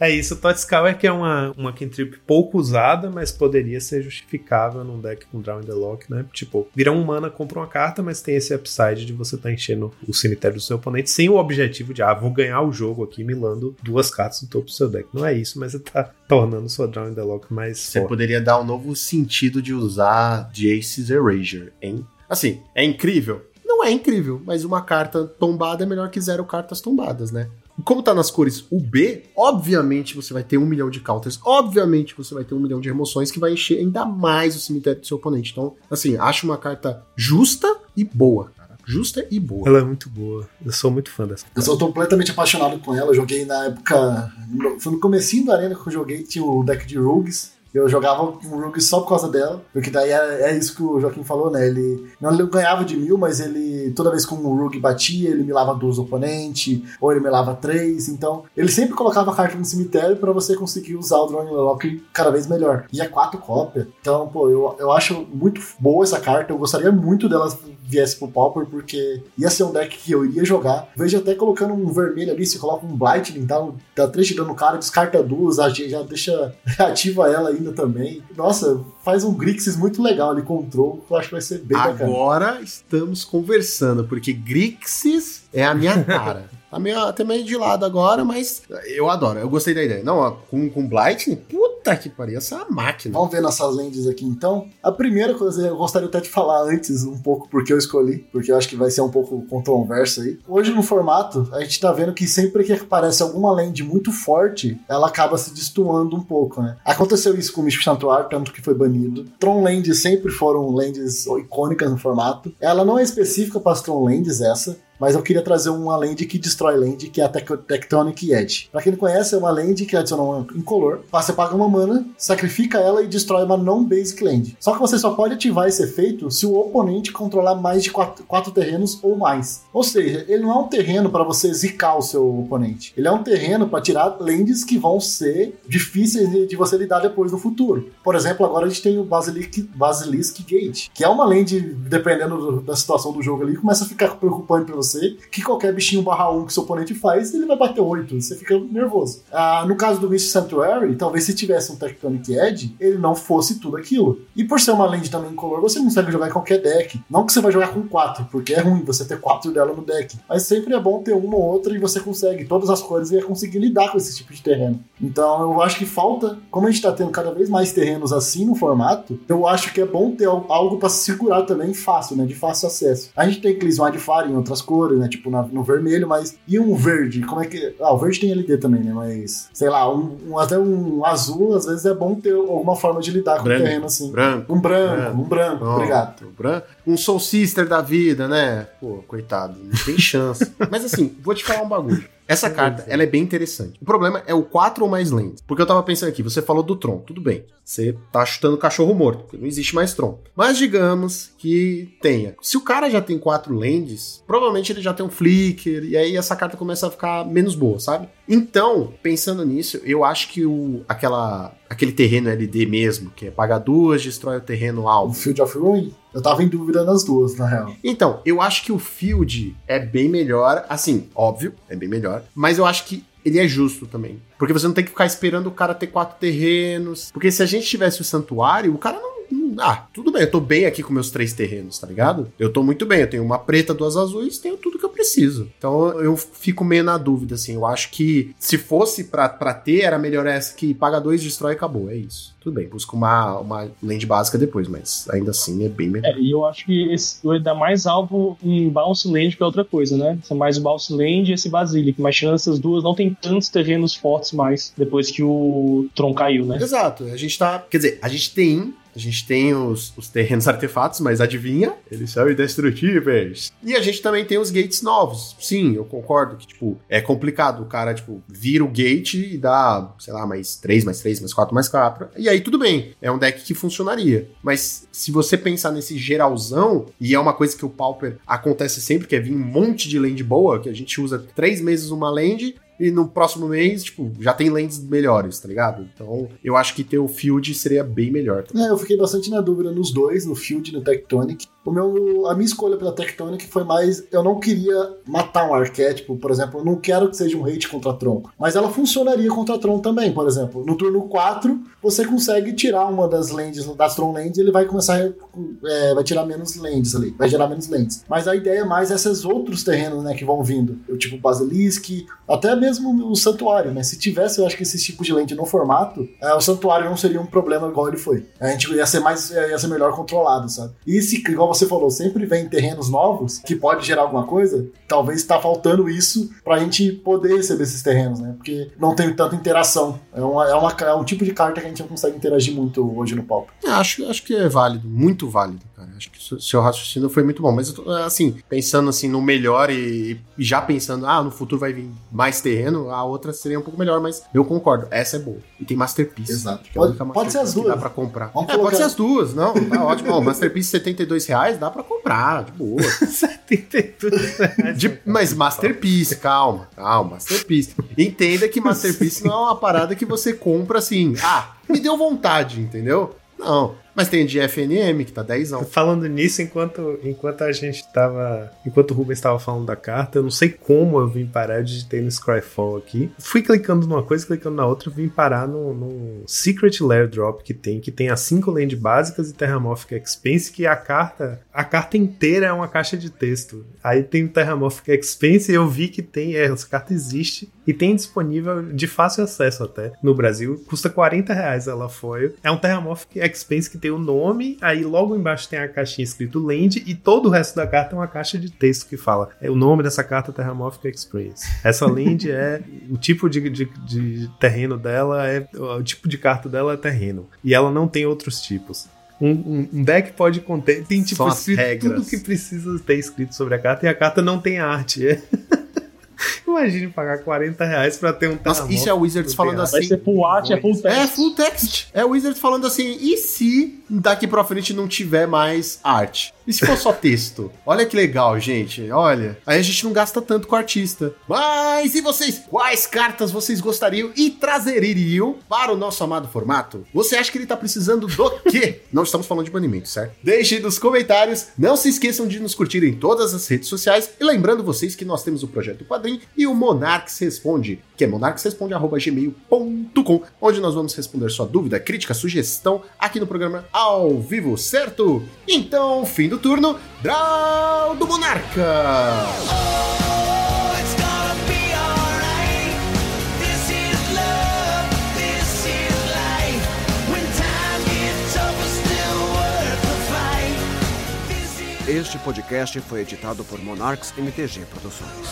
É isso, o Tot Scour que é uma, uma cantrip pouco usada, mas poderia ser justificável num deck com Draw in the Lock, né? Tipo, vira um mana, compra uma carta, mas tem esse upside de você estar tá enchendo o cemitério do seu oponente sem o objetivo de, ah, vou ganhar o jogo aqui milando duas cartas no topo do seu deck. Não é isso, mas você tá tornando sua Draw in the Lock mais Você forte. poderia dar um novo sentido de usar Jace's Erasure, hein? Assim, é incrível? Não é incrível, mas uma carta tombada é melhor que zero cartas tombadas, né? Como tá nas cores o B, obviamente você vai ter um milhão de counters, obviamente você vai ter um milhão de remoções que vai encher ainda mais o cemitério do seu oponente. Então, assim, acho uma carta justa e boa. Justa e boa. Ela é muito boa. Eu sou muito fã dessa. Eu sou completamente apaixonado com ela. Eu joguei na época. Foi no comecinho da arena que eu joguei, tinha o deck de Rogues. Eu jogava o Rogue só por causa dela, porque daí é, é, isso que o Joaquim falou, né? Ele não ele ganhava de mil, mas ele, toda vez que um Rogue batia, ele milava duas oponentes, ou ele milava três, então ele sempre colocava a carta no cemitério para você conseguir usar o Drone Lock cada vez melhor. E é quatro cópias, então, pô, eu, eu acho muito boa essa carta, eu gostaria muito dela viesse pro Pauper, porque ia ser um deck que eu iria jogar. Veja até colocando um vermelho ali, se coloca um Blightning, tá, dá três tirando no cara, descarta duas, já deixa [laughs] ativa ela ainda também. Nossa, faz um Grixis muito legal ali, control, eu acho que vai ser bem Agora bacana. Agora estamos conversando, porque Grixis é a minha cara. [laughs] Tá meio, até meio de lado agora, mas eu adoro. Eu gostei da ideia. Não, ó, com, com Blight, puta que pariu, essa é máquina. Vamos ver nossas lentes aqui então. A primeira coisa eu gostaria até de falar antes um pouco porque eu escolhi, porque eu acho que vai ser um pouco controverso aí. Hoje no formato, a gente tá vendo que sempre que aparece alguma lente muito forte, ela acaba se destoando um pouco, né? Aconteceu isso com o Místico Santuário, tanto que foi banido. Tron Lands sempre foram lentes icônicas no formato. Ela não é específica para as Tron Lands essa, mas eu queria trazer uma land que destrói land, que é a Tectonic Edge. Pra quem não conhece, é uma land que adiciona uma incolor, você paga uma mana, sacrifica ela e destrói uma non-basic land. Só que você só pode ativar esse efeito se o oponente controlar mais de quatro, quatro terrenos ou mais. Ou seja, ele não é um terreno para você zicar o seu oponente. Ele é um terreno para tirar lands que vão ser difíceis de, de, você lidar depois no futuro. Por exemplo, agora a gente tem o Basilisk, Basilisk Gate, que é uma land, dependendo do, da situação do jogo ali, começa a ficar preocupante para você você, que qualquer bichinho barra 1 que seu oponente faz, ele vai bater 8. Você fica nervoso. Ah, no caso do Mist Sanctuary, talvez se tivesse um Tectonic Edge, ele não fosse tudo aquilo. E por ser uma land também incolor, você consegue jogar em qualquer deck. Não que você vai jogar com 4, porque é ruim você ter 4 dela no deck. Mas sempre é bom ter uma ou outra e você consegue todas as cores e é conseguir lidar com esse tipo de terreno. Então eu acho que falta, como a gente tá tendo cada vez mais terrenos assim no formato, eu acho que é bom ter algo para se segurar também fácil, né? De fácil acesso. A gente tem Clismar de Fire em outras cores, né? Tipo na, no vermelho, mas. E um verde? Como é que. Ah, o verde tem LD também, né? Mas. Sei lá, um, um até um azul, às vezes é bom ter alguma forma de lidar com branco, o terreno assim. Branco. Um branco, branco. um branco. Obrigado. Branco. Um Soul Sister da vida, né? Pô, coitado, não tem chance. [laughs] mas assim, vou te falar um bagulho. Essa carta, ela é bem interessante. O problema é o 4 ou mais lands. Porque eu tava pensando aqui, você falou do Tron, tudo bem. Você tá chutando cachorro morto, porque não existe mais Tron. Mas digamos que tenha. Se o cara já tem 4 lands, provavelmente ele já tem um Flicker, e aí essa carta começa a ficar menos boa, sabe? Então, pensando nisso, eu acho que o, aquela, aquele terreno LD mesmo, que é pagar duas, destrói o terreno alvo. O Field of Ruin? Eu tava em dúvida nas duas, na real. Então, eu acho que o Field é bem melhor. Assim, óbvio, é bem melhor. Mas eu acho que ele é justo também. Porque você não tem que ficar esperando o cara ter quatro terrenos. Porque se a gente tivesse o santuário, o cara não ah, tudo bem, eu tô bem aqui com meus três terrenos, tá ligado? Eu tô muito bem, eu tenho uma preta, duas azuis, tenho tudo que eu preciso. Então eu fico meio na dúvida, assim. Eu acho que se fosse pra, pra ter, era melhor essa que paga dois, destrói e acabou. É isso. Tudo bem, busca uma, uma land básica depois, mas ainda assim é bem melhor. É, e eu acho que esse vai dar mais alvo em Bounce Land que outra coisa, né? Ser mais o Bounce Land e esse Basilic. Mas tirando essas duas, não tem tantos terrenos fortes mais depois que o Tron caiu, né? Exato. A gente tá. Quer dizer, a gente tem a gente tem os, os, terrenos [laughs] artefatos, mas adivinha? Eles são indestrutíveis. E a gente também tem os gates novos. Sim, eu concordo que, tipo, é complicado. O cara, tipo, vira o gate e dá, sei lá, mais 3, mais 3, mais 4, mais 4. E aí tudo bem. É um deck que funcionaria. Mas se você pensar nesse geralzão, e é uma coisa que o Pauper acontece sempre, que é vir um monte de land boa, que a gente usa três meses uma land, e no próximo mês, tipo, já tem lentes melhores, tá ligado? Então, eu acho que ter o Field seria bem melhor. É, eu fiquei bastante na dúvida nos dois, no Field e no Tectonic. O meu, a minha escolha pela Tectonic foi mais. Eu não queria matar um arquétipo, por exemplo. Eu não quero que seja um hate contra Tron. Mas ela funcionaria contra Tron também, por exemplo. No turno 4, você consegue tirar uma das lands, das Tron e ele vai começar. É, vai tirar menos lands ali. Vai gerar menos lands. Mas a ideia é mais esses outros terrenos, né, que vão vindo. Eu, tipo Basilisk, até mesmo o Santuário, né? Se tivesse, eu acho que esse tipo de land no formato, é, o Santuário não seria um problema igual ele foi. A gente ia ser mais. ia ser melhor controlado, sabe? E se, igual você falou, sempre vem terrenos novos que pode gerar alguma coisa, talvez está faltando isso para a gente poder receber esses terrenos, né? Porque não tem tanta interação. É, uma, é, uma, é um tipo de carta que a gente não consegue interagir muito hoje no palco. É, acho, acho que é válido, muito válido, cara. Acho que o seu raciocínio foi muito bom. Mas, assim, pensando assim no melhor e, e já pensando, ah, no futuro vai vir mais terreno, a outra seria um pouco melhor, mas eu concordo, essa é boa. E tem Masterpiece. Exato. É pode, pode ser as duas. Dá pra comprar. É, pode ser as duas, não, tá ótimo. Ó, Masterpiece 72 reais reais dá pra comprar, de boa. [laughs] 72 reais. De, mas Masterpiece, calma, calma, Masterpiece. Entenda que Masterpiece não é uma parada que você compra assim, ah, me deu vontade, entendeu? Não. Mas tem de FNM, que tá 10 anos. Falando nisso, enquanto, enquanto a gente tava. Enquanto o Rubens estava falando da carta, eu não sei como eu vim parar de ter no Scryfall aqui. Fui clicando numa coisa, clicando na outra, vim parar no, no Secret Lair Drop que tem, que tem as 5 land básicas e Terramorphic Expense, que a carta. A carta inteira é uma caixa de texto. Aí tem o Terramorphic Expense e eu vi que tem. É, essa carta existe e tem disponível de fácil acesso até no Brasil. Custa 40 reais ela foi. É um Terramorphic Expense que tem o nome, aí logo embaixo tem a caixinha escrito Land e todo o resto da carta é uma caixa de texto que fala é o nome dessa carta Terramorphic Express. Essa Land é o tipo de, de, de terreno dela, é o tipo de carta dela é terreno. E ela não tem outros tipos. Um, um, deck pode conter. Tem tipo tudo que precisa ter escrito sobre a carta e a carta não tem arte. É. [laughs] Imagine pagar 40 reais pra ter um Nossa, isso é o Wizards falando assim. Vai ser full art, é full text. É full text. É o Wizards falando assim, e se daqui pra frente não tiver mais arte. E se for só texto? [laughs] Olha que legal, gente. Olha. Aí a gente não gasta tanto com o artista. Mas e vocês? Quais cartas vocês gostariam e trazeriam para o nosso amado formato? Você acha que ele tá precisando do [laughs] quê? não estamos falando de banimento, certo? Deixe nos comentários. Não se esqueçam de nos curtir em todas as redes sociais. E lembrando vocês que nós temos o Projeto Quadrim e o Monarques Responde, que é monarquesresponde.gmail.com, onde nós vamos responder sua dúvida, crítica, sugestão aqui no programa ao vivo, certo? Então, fim do turno, Draw do Monarca! Este podcast foi editado por Monarchs MTG Produções.